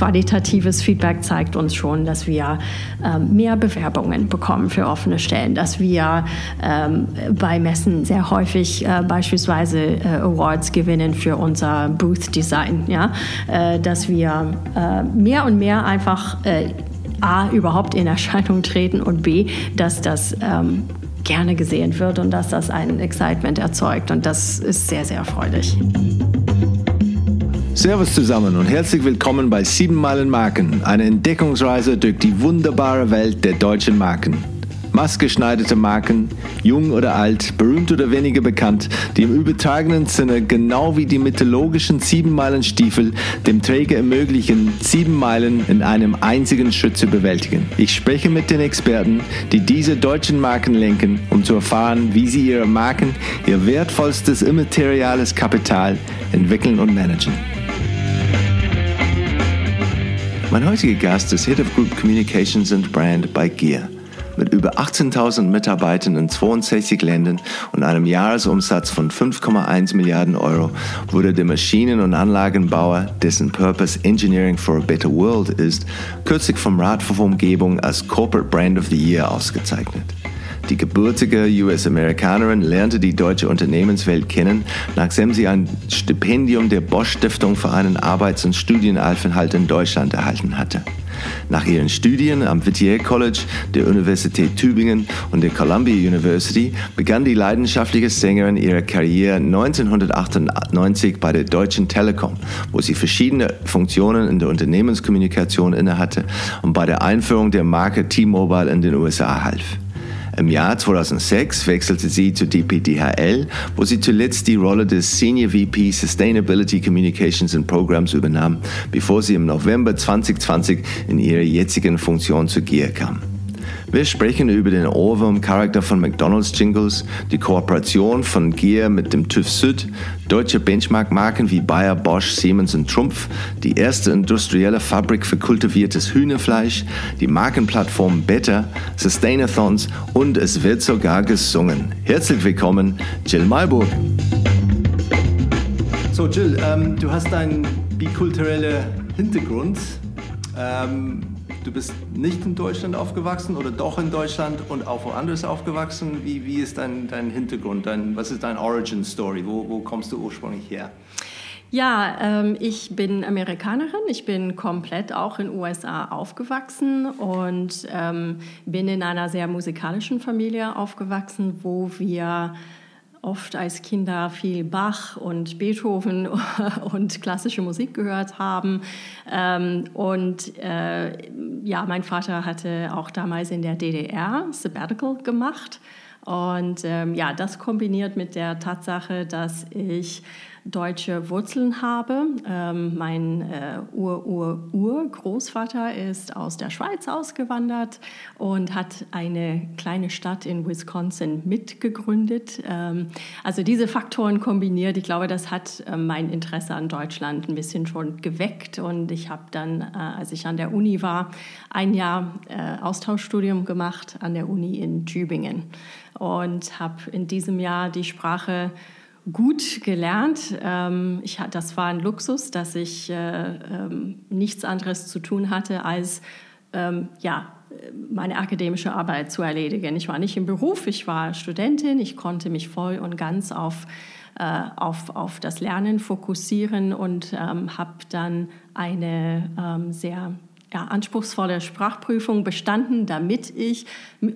qualitatives Feedback zeigt uns schon, dass wir ähm, mehr Bewerbungen bekommen für offene Stellen, dass wir ähm, bei Messen sehr häufig äh, beispielsweise äh, Awards gewinnen für unser Booth Design, ja, äh, dass wir äh, mehr und mehr einfach äh, A, überhaupt in Erscheinung treten und B, dass das ähm, gerne gesehen wird und dass das ein Excitement erzeugt. Und das ist sehr, sehr erfreulich. Servus zusammen und herzlich willkommen bei 7 Meilen Marken, eine Entdeckungsreise durch die wunderbare Welt der deutschen Marken maßgeschneiderte Marken, jung oder alt, berühmt oder weniger bekannt, die im übertragenen Sinne genau wie die mythologischen Siebenmeilenstiefel dem Träger ermöglichen, sieben Meilen in einem einzigen Schritt zu bewältigen. Ich spreche mit den Experten, die diese deutschen Marken lenken, um zu erfahren, wie sie ihre Marken, ihr wertvollstes immateriales Kapital entwickeln und managen. Mein heutiger Gast ist Head of Group Communications and Brand bei Gear. Mit über 18.000 Mitarbeitern in 62 Ländern und einem Jahresumsatz von 5,1 Milliarden Euro wurde der Maschinen- und Anlagenbauer, dessen Purpose Engineering for a Better World ist, kürzlich vom Rat für Umgebung als Corporate Brand of the Year ausgezeichnet. Die gebürtige US-Amerikanerin lernte die deutsche Unternehmenswelt kennen, nachdem sie ein Stipendium der Bosch Stiftung für einen Arbeits- und Studienaufenthalt in Deutschland erhalten hatte. Nach ihren Studien am Whittier College der Universität Tübingen und der Columbia University begann die leidenschaftliche Sängerin ihre Karriere 1998 bei der Deutschen Telekom, wo sie verschiedene Funktionen in der Unternehmenskommunikation innehatte und bei der Einführung der Marke T-Mobile in den USA half. Im Jahr 2006 wechselte sie zu DPDHL, wo sie zuletzt die Rolle des Senior VP Sustainability Communications and Programs übernahm, bevor sie im November 2020 in ihre jetzigen Funktion zu GIA kam. Wir sprechen über den Ohrwurm-Charakter von McDonald's Jingles, die Kooperation von Gear mit dem TÜV Süd, deutsche Benchmark-Marken wie Bayer, Bosch, Siemens und Trumpf, die erste industrielle Fabrik für kultiviertes Hühnerfleisch, die Markenplattform Better, Sustainathons und es wird sogar gesungen. Herzlich willkommen, Jill Malburg. So Jill, ähm, du hast einen bikulturellen Hintergrund. Ähm, Du bist nicht in Deutschland aufgewachsen oder doch in Deutschland und auch woanders aufgewachsen. Wie, wie ist dein, dein Hintergrund? Dein, was ist deine Origin Story? Wo, wo kommst du ursprünglich her? Ja, ähm, ich bin Amerikanerin. Ich bin komplett auch in den USA aufgewachsen und ähm, bin in einer sehr musikalischen Familie aufgewachsen, wo wir oft als Kinder viel Bach und Beethoven und klassische Musik gehört haben. Ähm, und äh, ja, mein Vater hatte auch damals in der DDR Sabbatical gemacht. Und ähm, ja, das kombiniert mit der Tatsache, dass ich deutsche Wurzeln habe. Ähm, mein äh, Ur-Ur-Ur-Großvater ist aus der Schweiz ausgewandert und hat eine kleine Stadt in Wisconsin mitgegründet. Ähm, also diese Faktoren kombiniert, ich glaube, das hat äh, mein Interesse an Deutschland ein bisschen schon geweckt. Und ich habe dann, äh, als ich an der Uni war, ein Jahr äh, Austauschstudium gemacht an der Uni in Tübingen und habe in diesem Jahr die Sprache gut gelernt. Ähm, ich, das war ein Luxus, dass ich äh, ähm, nichts anderes zu tun hatte, als ähm, ja, meine akademische Arbeit zu erledigen. Ich war nicht im Beruf, ich war Studentin, ich konnte mich voll und ganz auf, äh, auf, auf das Lernen fokussieren und habe dann eine sehr ja, anspruchsvolle Sprachprüfung bestanden, damit ich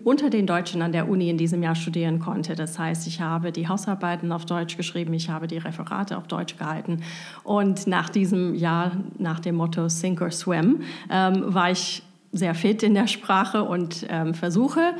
unter den Deutschen an der Uni in diesem Jahr studieren konnte. Das heißt, ich habe die Hausarbeiten auf Deutsch geschrieben, ich habe die Referate auf Deutsch gehalten. Und nach diesem Jahr, nach dem Motto Sink or Swim, ähm, war ich sehr fit in der Sprache und ähm, versuche,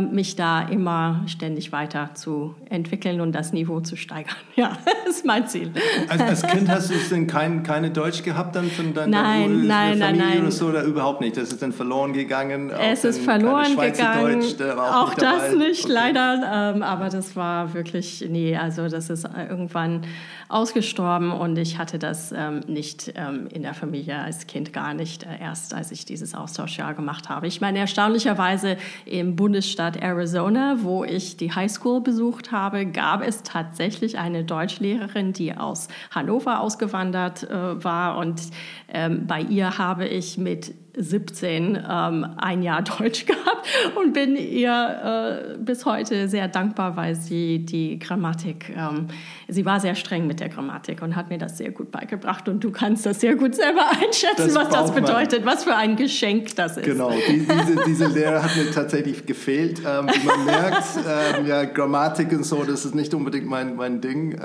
mich da immer ständig weiter zu entwickeln und das Niveau zu steigern. Ja, das ist mein Ziel. Also als Kind hast du denn kein, keine Deutsch gehabt dann von deiner nein, nein, Familie nein, oder so oder überhaupt nicht? Das ist dann verloren gegangen? Es ist verloren gegangen. Deutsch, auch, auch nicht das nicht, okay. leider. Ähm, aber das war wirklich, nee, also das ist irgendwann ausgestorben und ich hatte das ähm, nicht ähm, in der Familie als Kind gar nicht, äh, erst als ich dieses Austauschjahr gemacht habe. Ich meine, erstaunlicherweise im Bundesstaat Bundesstaat Arizona, wo ich die Highschool besucht habe, gab es tatsächlich eine Deutschlehrerin, die aus Hannover ausgewandert äh, war. Und ähm, bei ihr habe ich mit 17 ähm, ein Jahr Deutsch gehabt und bin ihr äh, bis heute sehr dankbar, weil sie die Grammatik, ähm, sie war sehr streng mit der Grammatik und hat mir das sehr gut beigebracht und du kannst das sehr gut selber einschätzen, das was das bedeutet, man. was für ein Geschenk das ist. Genau, die, diese, diese Lehre hat mir tatsächlich gefehlt. Ähm, wie man merkt, ähm, ja, Grammatik und so, das ist nicht unbedingt mein, mein Ding.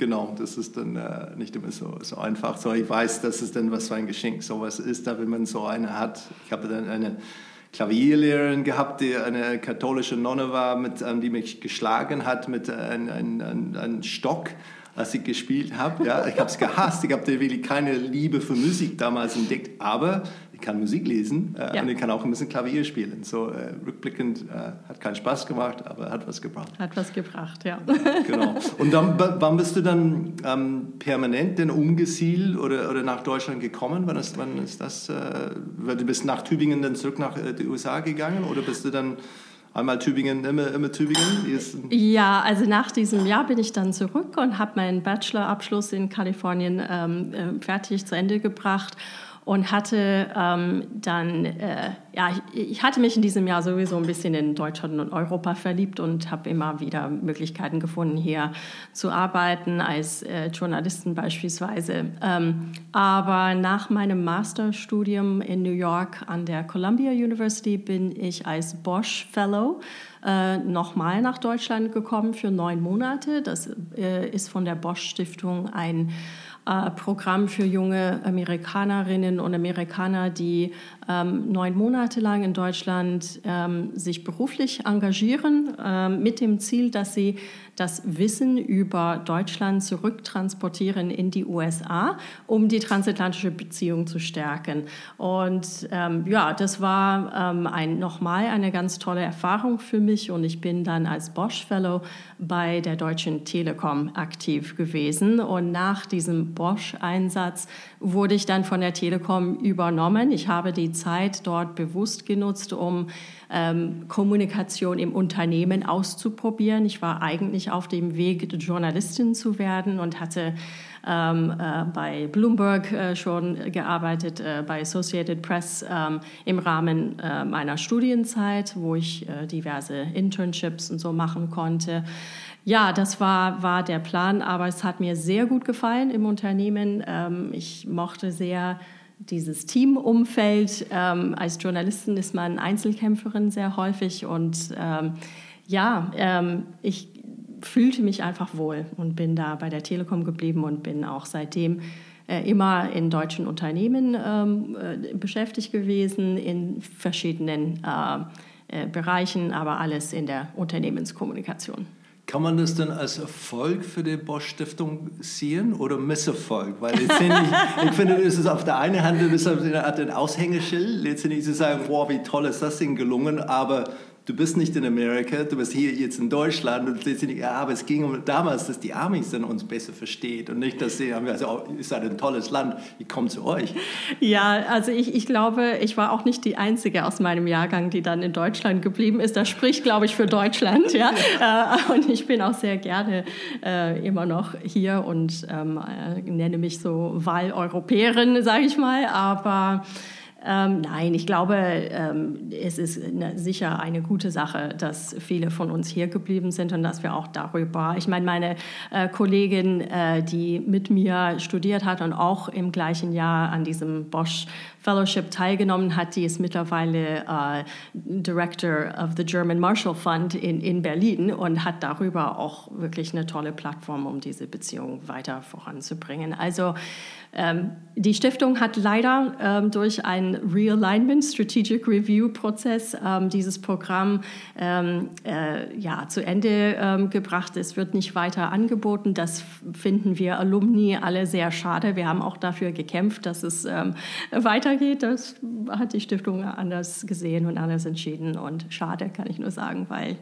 Genau, das ist dann äh, nicht immer so, so einfach. So, ich weiß, dass es dann was für ein Geschenk sowas ist, da wenn man so eine hat. Ich habe dann eine Klavierlehrerin gehabt, die eine katholische Nonne war, mit, die mich geschlagen hat mit einem ein, ein, ein Stock als ich gespielt habe. Ja, ich habe es gehasst. Ich habe wirklich keine Liebe für Musik damals entdeckt. Aber kann Musik lesen äh, ja. und ich kann auch ein bisschen Klavier spielen. So äh, rückblickend äh, hat keinen Spaß gemacht, aber hat was gebracht. Hat was gebracht, ja. genau. Und dann, wann bist du dann ähm, permanent denn umgesiedelt oder, oder nach Deutschland gekommen? Wann ist, wann ist das? Äh, du bist nach Tübingen dann zurück nach äh, die USA gegangen oder bist du dann Einmal Tübingen, immer, immer Tübingen? Ja, also nach diesem Jahr bin ich dann zurück und habe meinen Bachelorabschluss in Kalifornien ähm, äh, fertig zu Ende gebracht und hatte ähm, dann, äh, ja, ich, ich, hatte mich in diesem Jahr sowieso ein bisschen in Deutschland und Europa verliebt und habe immer wieder Möglichkeiten gefunden, hier zu arbeiten, als äh, Journalistin beispielsweise. Ähm, aber nach meinem Masterstudium in New York an der Columbia University bin ich als Bosch Fellow äh, nochmal nach Deutschland gekommen für neun Monate. Das äh, ist von der Bosch Stiftung ein Programm für junge Amerikanerinnen und Amerikaner, die ähm, neun Monate lang in Deutschland ähm, sich beruflich engagieren, ähm, mit dem Ziel, dass sie das Wissen über Deutschland zurücktransportieren in die USA, um die transatlantische Beziehung zu stärken. Und ähm, ja, das war ähm, ein, nochmal eine ganz tolle Erfahrung für mich und ich bin dann als Bosch Fellow bei der Deutschen Telekom aktiv gewesen. Und nach diesem Bosch-Einsatz wurde ich dann von der Telekom übernommen. Ich habe die Zeit dort bewusst genutzt, um ähm, Kommunikation im Unternehmen auszuprobieren. Ich war eigentlich auf dem Weg, Journalistin zu werden und hatte ähm, äh, bei Bloomberg äh, schon gearbeitet, äh, bei Associated Press ähm, im Rahmen äh, meiner Studienzeit, wo ich äh, diverse Internships und so machen konnte. Ja, das war, war der Plan, aber es hat mir sehr gut gefallen im Unternehmen. Ähm, ich mochte sehr dieses Teamumfeld. Ähm, als Journalistin ist man Einzelkämpferin sehr häufig und ähm, ja, ähm, ich fühlte mich einfach wohl und bin da bei der Telekom geblieben und bin auch seitdem äh, immer in deutschen Unternehmen ähm, äh, beschäftigt gewesen, in verschiedenen äh, äh Bereichen, aber alles in der Unternehmenskommunikation. Kann man das dann als Erfolg für die Bosch-Stiftung sehen oder Misserfolg? Weil letztendlich, ich finde, es ist auf der einen Hand eine Art ein Aushängeschild, letztendlich zu sagen, wow, wie toll ist das denn gelungen, aber du bist nicht in Amerika, du bist hier jetzt in Deutschland und letztendlich, ja, aber es ging um damals, dass die Amis dann uns besser versteht und nicht, dass sie, also oh, ist ein tolles Land, ich komme zu euch. Ja, also ich, ich glaube, ich war auch nicht die Einzige aus meinem Jahrgang, die dann in Deutschland geblieben ist. Das spricht, glaube ich, für Deutschland, ja. Äh, und ich bin auch sehr gerne äh, immer noch hier und ähm, äh, nenne mich so Wahleuropäerin, sage ich mal, aber ähm, nein, ich glaube, ähm, es ist eine, sicher eine gute Sache, dass viele von uns hier geblieben sind und dass wir auch darüber, ich meine, meine äh, Kollegin, äh, die mit mir studiert hat und auch im gleichen Jahr an diesem Bosch Fellowship teilgenommen hat, die ist mittlerweile äh, Director of the German Marshall Fund in, in Berlin und hat darüber auch wirklich eine tolle Plattform, um diese Beziehung weiter voranzubringen. Also ähm, die Stiftung hat leider ähm, durch einen Realignment Strategic Review Prozess ähm, dieses Programm ähm, äh, ja, zu Ende ähm, gebracht. Es wird nicht weiter angeboten. Das finden wir Alumni alle sehr schade. Wir haben auch dafür gekämpft, dass es ähm, weitergeht. Das hat die Stiftung anders gesehen und anders entschieden. Und schade, kann ich nur sagen, weil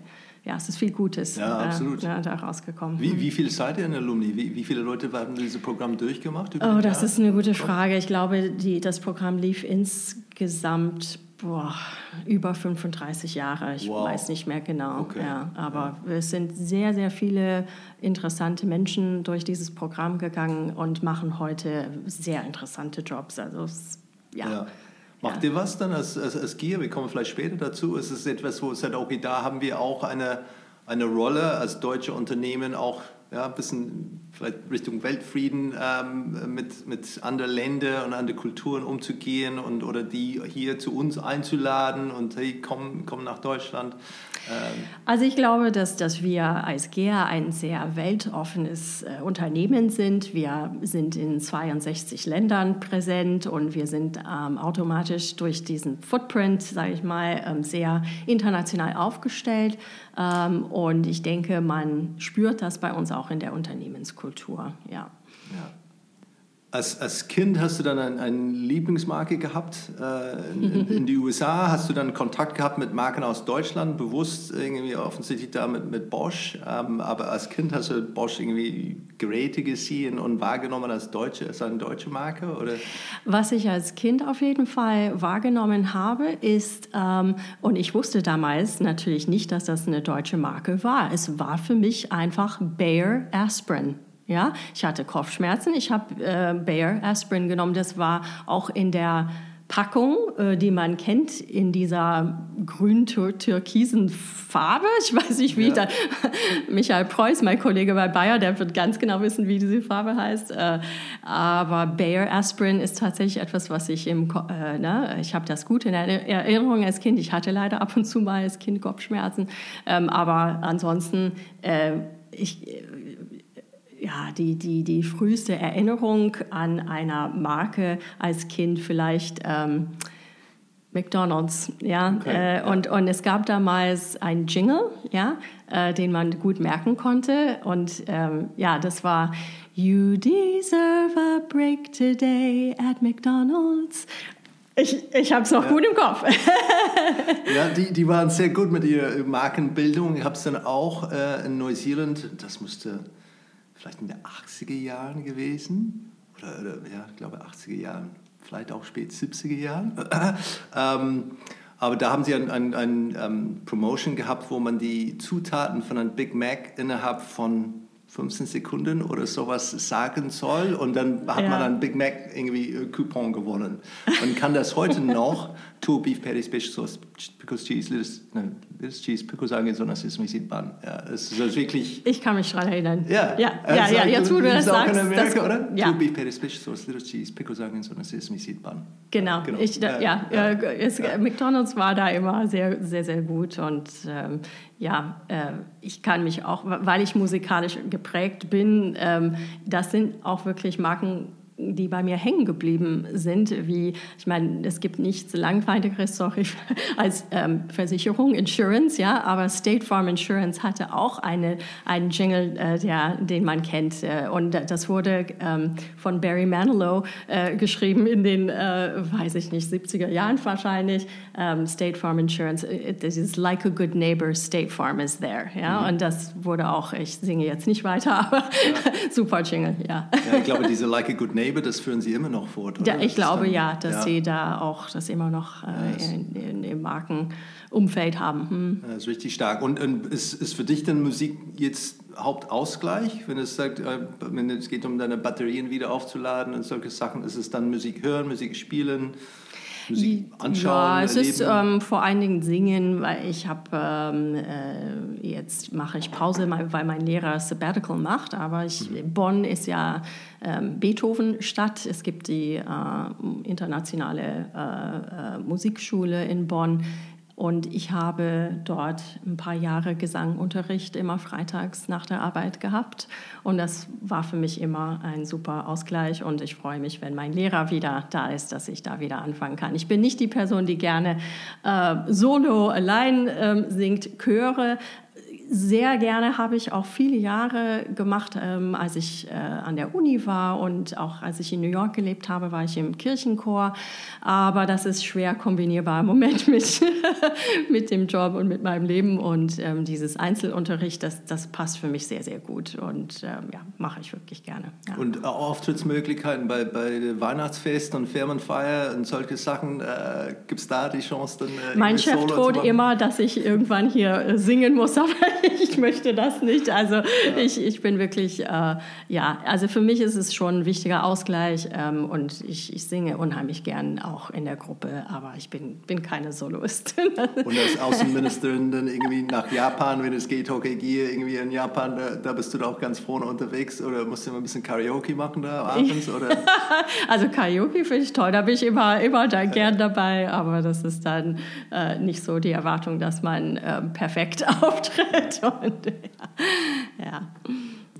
ja, es ist viel Gutes ja, äh, absolut. Äh, da rausgekommen. Wie, wie viele seid ihr in Alumni? Wie, wie viele Leute haben dieses Programm durchgemacht? oh, das Jahr? ist eine gute Frage. Ich glaube, die, das Programm lief insgesamt boah, über 35 Jahre. Ich wow. weiß nicht mehr genau. Okay. Ja, aber ja. es sind sehr, sehr viele interessante Menschen durch dieses Programm gegangen und machen heute sehr interessante Jobs. Also ja. ja. Macht ihr was dann als, als, als Gier? Wir kommen vielleicht später dazu. Es ist etwas, wo es sagt, okay, da haben wir auch eine, eine Rolle als deutsche Unternehmen auch ja, ein bisschen vielleicht Richtung Weltfrieden ähm, mit, mit anderen Ländern und anderen Kulturen umzugehen und oder die hier zu uns einzuladen und hey, komm, komm nach Deutschland. Ähm. Also ich glaube, dass, dass wir als GEA ein sehr weltoffenes äh, Unternehmen sind. Wir sind in 62 Ländern präsent und wir sind ähm, automatisch durch diesen Footprint, sage ich mal, ähm, sehr international aufgestellt. Ähm, und ich denke, man spürt das bei uns auch in der Unternehmenskultur. Ja. ja. Als, als Kind hast du dann eine ein Lieblingsmarke gehabt äh, in, in, die USA? Hast du dann Kontakt gehabt mit Marken aus Deutschland, bewusst irgendwie offensichtlich da mit, mit Bosch? Ähm, aber als Kind hast du Bosch irgendwie Geräte gesehen und wahrgenommen als deutsche, als eine deutsche Marke? Oder? Was ich als Kind auf jeden Fall wahrgenommen habe, ist, ähm, und ich wusste damals natürlich nicht, dass das eine deutsche Marke war. Es war für mich einfach Bayer Aspirin. Ja, ich hatte Kopfschmerzen, ich habe äh, Bayer Aspirin genommen. Das war auch in der Packung, äh, die man kennt, in dieser grün-türkisen Farbe. Ich weiß nicht, wie ja. da. Michael Preuß, mein Kollege bei Bayer, der wird ganz genau wissen, wie diese Farbe heißt. Äh, aber Bayer Aspirin ist tatsächlich etwas, was ich im. Äh, ne, ich habe das gut in Erinnerung als Kind. Ich hatte leider ab und zu mal als Kind Kopfschmerzen. Ähm, aber ansonsten. Äh, ich, ja, die, die, die früheste Erinnerung an einer Marke als Kind vielleicht ähm, McDonald's, ja. Okay, äh, und, und es gab damals einen Jingle, ja, äh, den man gut merken konnte. Und ähm, ja, das war You deserve a break today at McDonald's. Ich, ich habe es noch ja. gut im Kopf. ja, die, die waren sehr gut mit ihrer Markenbildung. Ich habe es dann auch äh, in Neuseeland, das musste vielleicht in den 80er Jahren gewesen. Oder, oder ja, ich glaube 80er Jahren, vielleicht auch spät 70er Jahren. ähm, aber da haben sie ein, ein, ein um, ähm, Promotion gehabt, wo man die Zutaten von einem Big Mac innerhalb von 15 Sekunden oder sowas sagen soll und dann hat ja. man ein Big Mac irgendwie äh, Coupon gewonnen und kann das heute noch two beef patties fish sauce pickles cheese lettuce, lettuce cheese pickles sondern sesame seed bun ja es ist wirklich ich kann mich daran erinnern. Ja ja ja, ja jetzt wo du das sagst in Amerika, das, oder? ja. two beef patties fish sauce lettuce cheese pickles sagen sondern sesame seed bun genau, genau. Ich, da, ja, ja, es, McDonald's war da immer sehr sehr sehr gut und ähm, ja, äh, ich kann mich auch, weil ich musikalisch geprägt bin, ähm, das sind auch wirklich Marken, die bei mir hängen geblieben sind, wie, ich meine, es gibt nichts langweiligeres, sorry, als ähm, Versicherung, Insurance, ja, aber State Farm Insurance hatte auch eine, einen Jingle, äh, der, den man kennt. Äh, und das wurde ähm, von Barry Manilow äh, geschrieben in den, äh, weiß ich nicht, 70er Jahren wahrscheinlich. Ähm, State Farm Insurance, this is like a good neighbor, State Farm is there. Ja, mhm. und das wurde auch, ich singe jetzt nicht weiter, aber ja. super Jingle, ja. ja. Ich glaube, diese like a good neighbor Lebe, das führen Sie immer noch fort, oder? Ja, ich glaube dann, ja, dass ja. Sie da auch das immer noch äh, in, in, im Markenumfeld haben. Hm. Das ist richtig stark. Und, und ist, ist für dich denn Musik jetzt Hauptausgleich, wenn es sagt, äh, wenn es geht um deine Batterien wieder aufzuladen und solche Sachen, ist es dann Musik hören, Musik spielen? Musik anschauen? Ja, es erleben? ist ähm, vor allen Dingen Singen, weil ich habe ähm, äh, jetzt mache ich Pause, weil mein Lehrer Sabbatical macht, aber ich, mhm. Bonn ist ja ähm, Beethoven-Stadt. Es gibt die äh, internationale äh, äh Musikschule in Bonn. Und ich habe dort ein paar Jahre Gesangunterricht immer freitags nach der Arbeit gehabt. Und das war für mich immer ein super Ausgleich. Und ich freue mich, wenn mein Lehrer wieder da ist, dass ich da wieder anfangen kann. Ich bin nicht die Person, die gerne äh, solo allein äh, singt, Chöre sehr gerne habe ich auch viele Jahre gemacht, ähm, als ich äh, an der Uni war und auch als ich in New York gelebt habe, war ich im Kirchenchor. Aber das ist schwer kombinierbar im Moment mit, mit dem Job und mit meinem Leben. Und ähm, dieses Einzelunterricht, das, das passt für mich sehr, sehr gut. Und ähm, ja, mache ich wirklich gerne. Ja. Und Auftrittsmöglichkeiten bei, bei Weihnachtsfesten und Firmenfeier und solche Sachen, äh, gibt es da die Chance dann? Äh, mein Chef droht immer, dass ich irgendwann hier äh, singen muss, aber ich möchte das nicht. Also ja. ich, ich bin wirklich, äh, ja, also für mich ist es schon ein wichtiger Ausgleich ähm, und ich, ich singe unheimlich gern auch in der Gruppe, aber ich bin, bin keine Soloistin. Und als Außenministerin dann irgendwie nach Japan, wenn es geht, okay, gehe irgendwie in Japan, da, da bist du da auch ganz vorne unterwegs oder musst du immer ein bisschen Karaoke machen da abends? Oder? also Karaoke finde ich toll, da bin ich immer, immer da gern dabei, aber das ist dann äh, nicht so die Erwartung, dass man äh, perfekt auftritt. Und, ja. ja.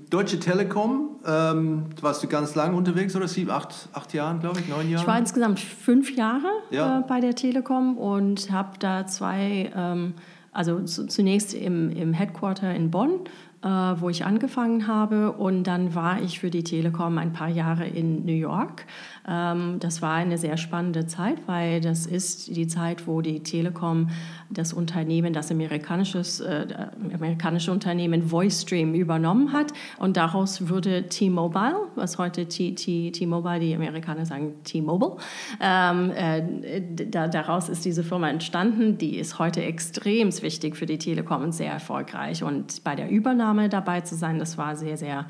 Deutsche Telekom, ähm, warst du ganz lange unterwegs oder sieben, acht, acht Jahren, glaube ich, neun Jahre? Ich war insgesamt fünf Jahre ja. äh, bei der Telekom und habe da zwei, ähm, also zunächst im, im Headquarter in Bonn äh, wo ich angefangen habe. Und dann war ich für die Telekom ein paar Jahre in New York. Ähm, das war eine sehr spannende Zeit, weil das ist die Zeit, wo die Telekom das Unternehmen, das amerikanisches, äh, amerikanische Unternehmen VoiceStream übernommen hat. Und daraus wurde T-Mobile, was heute T-Mobile, die Amerikaner sagen T-Mobile. Ähm, äh, da, daraus ist diese Firma entstanden. Die ist heute extrem wichtig für die Telekom und sehr erfolgreich. Und bei der Übernahme dabei zu sein, das war sehr, sehr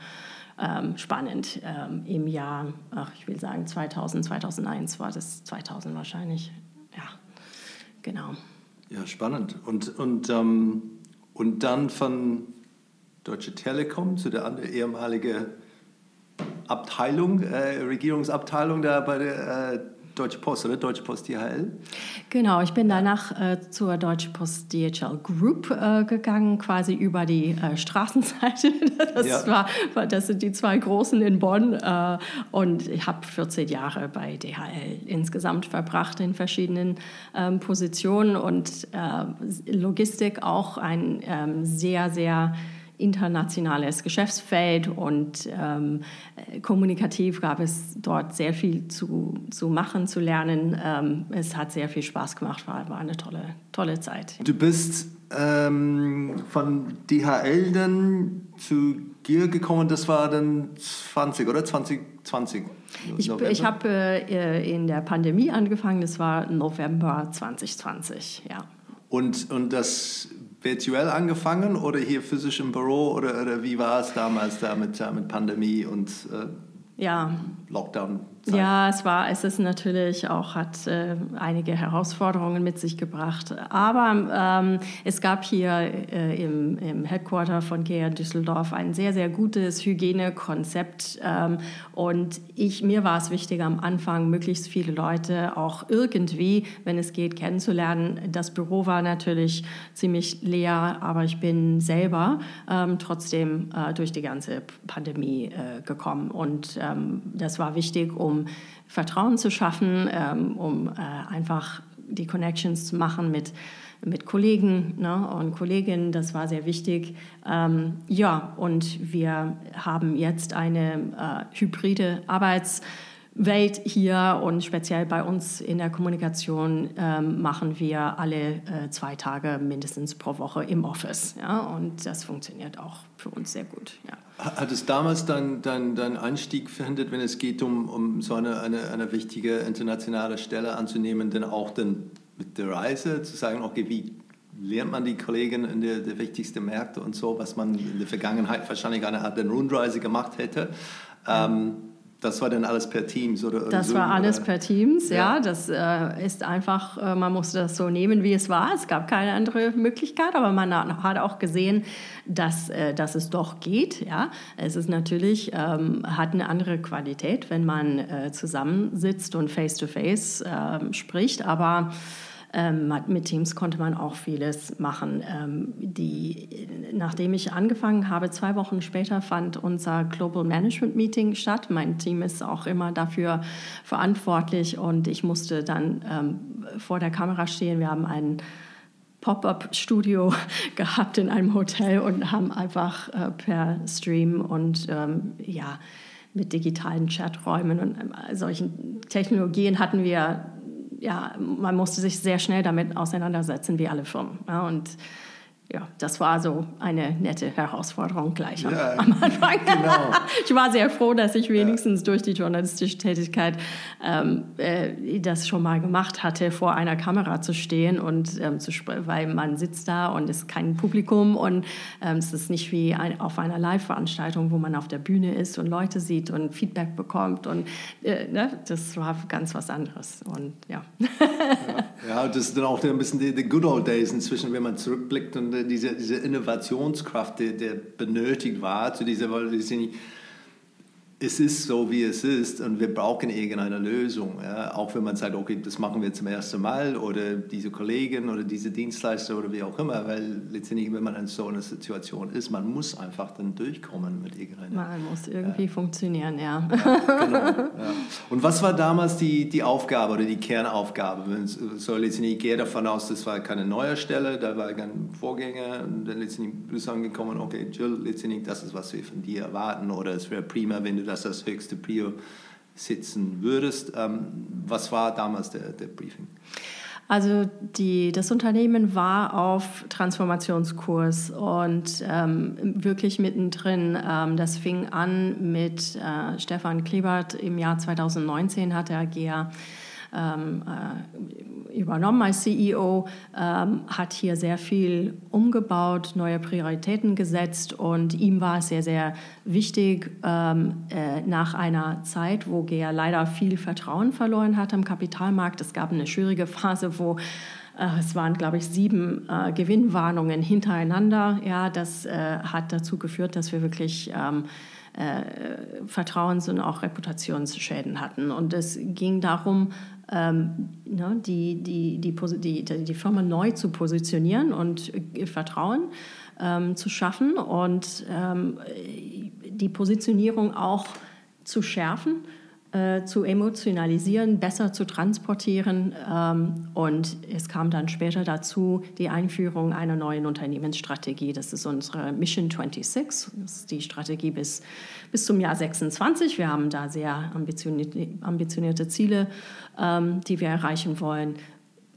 ähm, spannend. Ähm, Im Jahr, ach, ich will sagen 2000, 2001 war das 2000 wahrscheinlich. Ja, genau. Ja, spannend. Und, und, ähm, und dann von Deutsche Telekom zu der anderen ehemaligen Abteilung, äh, Regierungsabteilung da bei der äh, Deutsche Post, oder? Deutsche Post DHL? Genau, ich bin danach äh, zur Deutsche Post DHL Group äh, gegangen, quasi über die äh, Straßenseite. Das, ja. war, das sind die zwei großen in Bonn. Äh, und ich habe 14 Jahre bei DHL insgesamt verbracht in verschiedenen ähm, Positionen und äh, Logistik auch ein ähm, sehr, sehr internationales Geschäftsfeld und ähm, kommunikativ gab es dort sehr viel zu, zu machen, zu lernen. Ähm, es hat sehr viel Spaß gemacht, war, war eine tolle, tolle Zeit. Du bist ähm, von DHL dann zu Gier gekommen, das war dann 20 oder 2020? Ich, ich habe äh, in der Pandemie angefangen, das war November 2020, ja. Und, und das virtuell angefangen oder hier physisch im Büro oder, oder wie war es damals da mit, mit Pandemie und äh, ja. Lockdown? Zeit. Ja, es war, es ist natürlich auch, hat äh, einige Herausforderungen mit sich gebracht. Aber ähm, es gab hier äh, im, im, Headquarter von GEA Düsseldorf ein sehr, sehr gutes Hygienekonzept. Ähm, und ich, mir war es wichtig, am Anfang möglichst viele Leute auch irgendwie, wenn es geht, kennenzulernen. Das Büro war natürlich ziemlich leer, aber ich bin selber ähm, trotzdem äh, durch die ganze Pandemie äh, gekommen. Und ähm, das war wichtig, um Vertrauen zu schaffen, ähm, um äh, einfach die Connections zu machen mit, mit Kollegen ne, und Kolleginnen. Das war sehr wichtig. Ähm, ja, und wir haben jetzt eine äh, hybride Arbeits- Welt hier und speziell bei uns in der Kommunikation ähm, machen wir alle äh, zwei Tage mindestens pro Woche im Office. Ja? Und das funktioniert auch für uns sehr gut. Ja. Hat es damals deinen dein, dein Einstieg verhindert, wenn es geht, um, um so eine, eine, eine wichtige internationale Stelle anzunehmen, denn auch dann mit der Reise zu sagen, okay, wie lernt man die Kollegen in der, der wichtigsten Märkte und so, was man in der Vergangenheit wahrscheinlich eine Art Rundreise gemacht hätte. Ähm, das war dann alles per Teams oder? Das Zoom, war alles oder? per Teams, ja. ja. Das äh, ist einfach, äh, man musste das so nehmen, wie es war. Es gab keine andere Möglichkeit, aber man hat auch gesehen, dass, äh, dass es doch geht. Ja, es ist natürlich ähm, hat eine andere Qualität, wenn man äh, zusammensitzt und face to face spricht, aber ähm, mit Teams konnte man auch vieles machen. Ähm, die, nachdem ich angefangen habe, zwei Wochen später fand unser Global Management Meeting statt. Mein Team ist auch immer dafür verantwortlich und ich musste dann ähm, vor der Kamera stehen. Wir haben einen Pop-up-Studio gehabt in einem Hotel und haben einfach äh, per Stream und ähm, ja, mit digitalen Chaträumen und äh, solchen Technologien hatten wir, ja, man musste sich sehr schnell damit auseinandersetzen, wie alle Firmen. Ja, und ja, das war so eine nette Herausforderung gleich ja, am Anfang. Genau. ich war sehr froh, dass ich wenigstens ja. durch die journalistische Tätigkeit ähm, äh, das schon mal gemacht hatte, vor einer Kamera zu stehen und ähm, zu weil man sitzt da und es ist kein Publikum und ähm, es ist nicht wie ein, auf einer Live-Veranstaltung, wo man auf der Bühne ist und Leute sieht und Feedback bekommt und äh, ne, das war ganz was anderes und ja. ja. das ist dann auch ein bisschen die, die good old days inzwischen, wenn man zurückblickt und diese, diese Innovationskraft, der, der benötigt war, zu dieser, weil wir sind es ist so, wie es ist und wir brauchen irgendeine Lösung. Ja? Auch wenn man sagt, okay, das machen wir zum ersten Mal oder diese Kollegen oder diese Dienstleister oder wie auch immer, weil letztendlich, wenn man in so einer Situation ist, man muss einfach dann durchkommen mit irgendeiner... Man muss irgendwie ja. funktionieren, ja. ja genau. Und was war damals die, die Aufgabe oder die Kernaufgabe? So letztendlich, ich gehe davon aus, das war keine neue Stelle, da war kein Vorgänger und dann letztendlich bist du angekommen, okay, Jill, letztendlich, das ist, was wir von dir erwarten oder es wäre prima, wenn du das als höchste Prio sitzen würdest. Ähm, was war damals der, der Briefing? Also die, das Unternehmen war auf Transformationskurs und ähm, wirklich mittendrin. Ähm, das fing an mit äh, Stefan Klebert im Jahr 2019 hat er GEA übernommen als CEO, ähm, hat hier sehr viel umgebaut, neue Prioritäten gesetzt und ihm war es sehr, sehr wichtig, ähm, äh, nach einer Zeit, wo GEA leider viel Vertrauen verloren hat am Kapitalmarkt. Es gab eine schwierige Phase, wo äh, es waren, glaube ich, sieben äh, Gewinnwarnungen hintereinander. Ja, das äh, hat dazu geführt, dass wir wirklich ähm, äh, Vertrauens- und auch Reputationsschäden hatten. Und es ging darum, ähm, die, die, die, die, die Firma neu zu positionieren und äh, Vertrauen ähm, zu schaffen und ähm, die Positionierung auch zu schärfen äh, zu emotionalisieren, besser zu transportieren. Ähm, und es kam dann später dazu die Einführung einer neuen Unternehmensstrategie. Das ist unsere Mission 26. Das ist die Strategie bis, bis zum Jahr 26. Wir haben da sehr ambitionierte, ambitionierte Ziele, ähm, die wir erreichen wollen.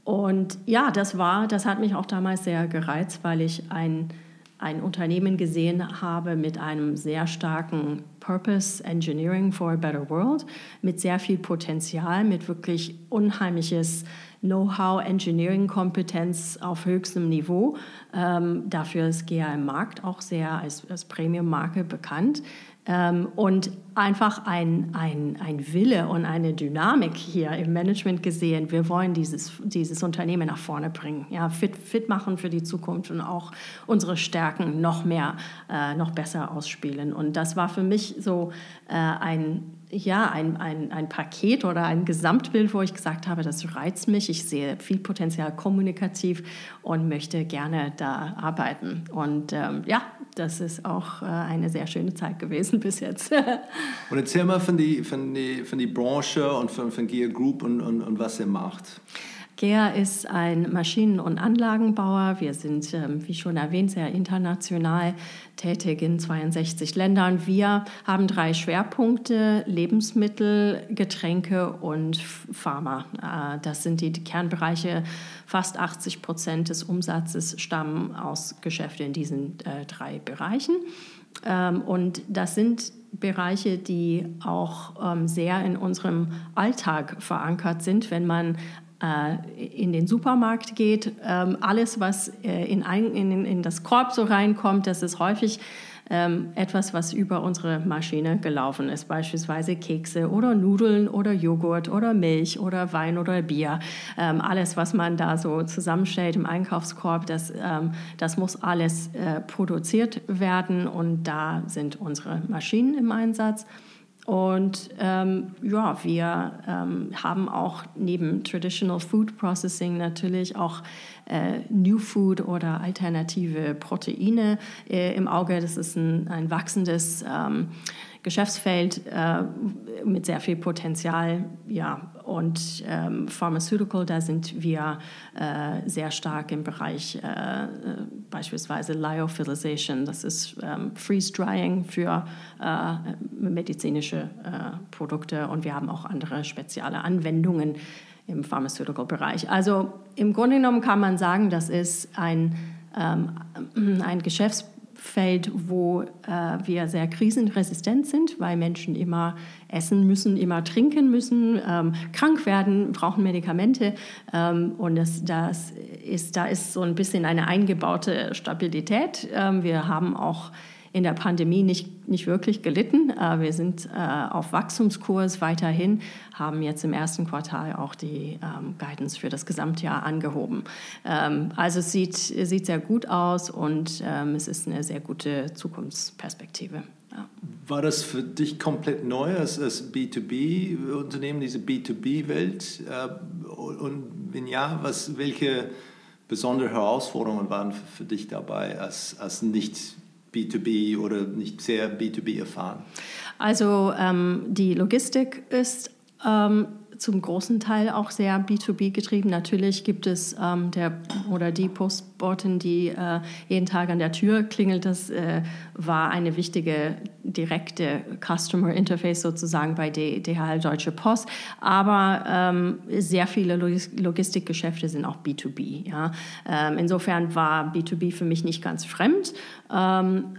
Und ja, das war, das hat mich auch damals sehr gereizt, weil ich ein ein Unternehmen gesehen habe mit einem sehr starken Purpose Engineering for a Better World, mit sehr viel Potenzial, mit wirklich unheimliches Know-how, Engineering-Kompetenz auf höchstem Niveau. Ähm, dafür ist GA im Markt auch sehr als, als Premium-Marke bekannt. Ähm, und einfach ein, ein, ein Wille und eine Dynamik hier im Management gesehen. Wir wollen dieses, dieses Unternehmen nach vorne bringen, ja, fit, fit machen für die Zukunft und auch unsere Stärken noch mehr, äh, noch besser ausspielen. Und das war für mich so äh, ein ja, ein, ein, ein Paket oder ein Gesamtbild, wo ich gesagt habe, das reizt mich, ich sehe viel Potenzial kommunikativ und möchte gerne da arbeiten. Und ähm, ja, das ist auch äh, eine sehr schöne Zeit gewesen bis jetzt. und erzähl mal von die, von die, von die Branche und von, von Gear Group und, und, und was ihr macht. GEA ist ein Maschinen- und Anlagenbauer. Wir sind, ähm, wie schon erwähnt, sehr international tätig in 62 Ländern. Wir haben drei Schwerpunkte, Lebensmittel, Getränke und Pharma. Äh, das sind die Kernbereiche. Fast 80 Prozent des Umsatzes stammen aus Geschäften in diesen äh, drei Bereichen. Ähm, und das sind Bereiche, die auch ähm, sehr in unserem Alltag verankert sind. Wenn man in den Supermarkt geht, ähm, alles, was äh, in, ein, in, in das Korb so reinkommt, das ist häufig ähm, etwas, was über unsere Maschine gelaufen ist, beispielsweise Kekse oder Nudeln oder Joghurt oder Milch oder Wein oder Bier. Ähm, alles, was man da so zusammenstellt im Einkaufskorb, das, das muss alles äh, produziert werden und da sind unsere Maschinen im Einsatz. Und ähm, ja, wir ähm, haben auch neben Traditional Food Processing natürlich auch äh, New Food oder alternative Proteine äh, im Auge. Das ist ein, ein wachsendes ähm, Geschäftsfeld äh, mit sehr viel Potenzial. Ja, und ähm, Pharmaceutical, da sind wir äh, sehr stark im Bereich äh, beispielsweise Lyophilization. Das ist ähm, Freeze Drying für medizinische Produkte und wir haben auch andere spezielle Anwendungen im Pharmaceutical-Bereich. Also im Grunde genommen kann man sagen, das ist ein, ähm, ein Geschäftsbereich, Feld, wo äh, wir sehr krisenresistent sind, weil Menschen immer essen müssen, immer trinken müssen, ähm, krank werden, brauchen Medikamente. Ähm, und das, das ist, da ist so ein bisschen eine eingebaute Stabilität. Ähm, wir haben auch in der Pandemie nicht, nicht wirklich gelitten. Äh, wir sind äh, auf Wachstumskurs weiterhin, haben jetzt im ersten Quartal auch die ähm, Guidance für das Gesamtjahr angehoben. Ähm, also es sieht, sieht sehr gut aus und ähm, es ist eine sehr gute Zukunftsperspektive. War das für dich komplett neu als, als B2B-Unternehmen, diese B2B-Welt? Äh, und wenn ja, was, welche besondere Herausforderungen waren für dich dabei als, als nicht B2B oder nicht sehr B2B erfahren? Also ähm, die Logistik ist ähm, zum großen Teil auch sehr B2B getrieben. Natürlich gibt es ähm, der oder die Postbotin, die äh, jeden Tag an der Tür klingelt. Das äh, war eine wichtige direkte Customer Interface sozusagen bei DHL Deutsche Post. Aber ähm, sehr viele Logistikgeschäfte sind auch B2B. Ja? Ähm, insofern war B2B für mich nicht ganz fremd. Ähm,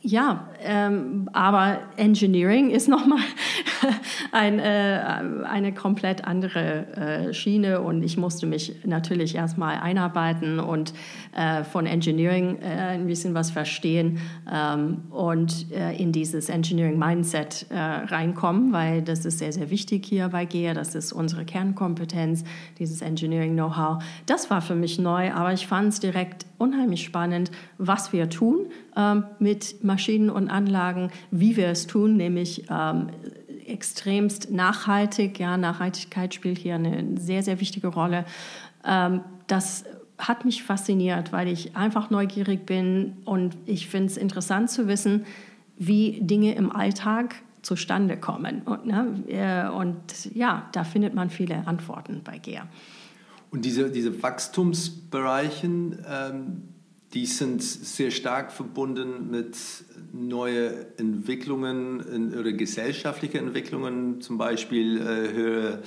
ja, ähm, aber Engineering ist nochmal ein, äh, eine komplett andere äh, Schiene und ich musste mich natürlich erstmal einarbeiten und äh, von Engineering äh, ein bisschen was verstehen ähm, und äh, in dieses Engineering-Mindset äh, reinkommen, weil das ist sehr, sehr wichtig hier bei GEA, das ist unsere Kernkompetenz, dieses Engineering-Know-how. Das war für mich neu, aber ich fand es direkt unheimlich spannend, was wir tun ähm, mit Maschinen und Anlagen, wie wir es tun, nämlich ähm, extremst nachhaltig. Ja, Nachhaltigkeit spielt hier eine sehr, sehr wichtige Rolle. Ähm, das hat mich fasziniert, weil ich einfach neugierig bin und ich finde es interessant zu wissen, wie Dinge im Alltag zustande kommen. Und, ne, äh, und ja, da findet man viele Antworten bei GEA. Und diese, diese Wachstumsbereichen, ähm, die sind sehr stark verbunden mit neuen Entwicklungen in, oder gesellschaftlichen Entwicklungen, zum Beispiel äh, höhere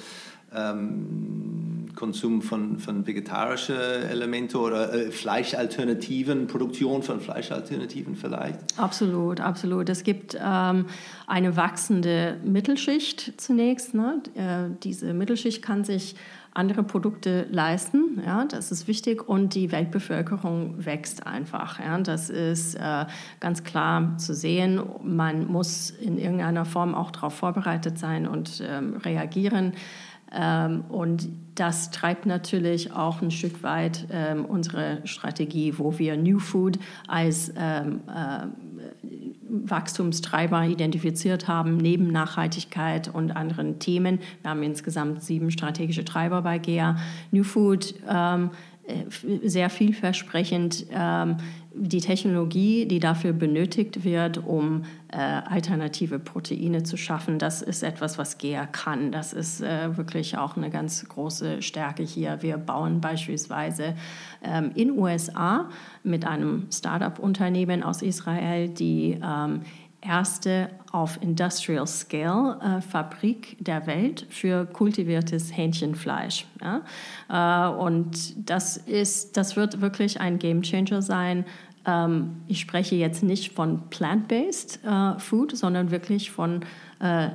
ähm, Konsum von, von vegetarischen Elementen oder äh, Fleischalternativen, Produktion von Fleischalternativen vielleicht? Absolut, absolut. Es gibt ähm, eine wachsende Mittelschicht zunächst. Ne? Äh, diese Mittelschicht kann sich andere Produkte leisten. Ja, das ist wichtig und die Weltbevölkerung wächst einfach. Ja, das ist äh, ganz klar zu sehen. Man muss in irgendeiner Form auch darauf vorbereitet sein und ähm, reagieren. Ähm, und das treibt natürlich auch ein Stück weit ähm, unsere Strategie, wo wir New Food als ähm, äh, Wachstumstreiber identifiziert haben, neben Nachhaltigkeit und anderen Themen. Wir haben insgesamt sieben strategische Treiber bei GEA. New Food, ähm, äh, sehr vielversprechend. Ähm, die Technologie, die dafür benötigt wird, um äh, alternative Proteine zu schaffen, das ist etwas, was GEA kann. Das ist äh, wirklich auch eine ganz große Stärke hier. Wir bauen beispielsweise ähm, in USA mit einem Start-up-Unternehmen aus Israel, die ähm, erste auf Industrial Scale äh, Fabrik der Welt für kultiviertes Hähnchenfleisch. Ja? Äh, und das, ist, das wird wirklich ein Game Changer sein. Ähm, ich spreche jetzt nicht von plant-based äh, Food, sondern wirklich von äh,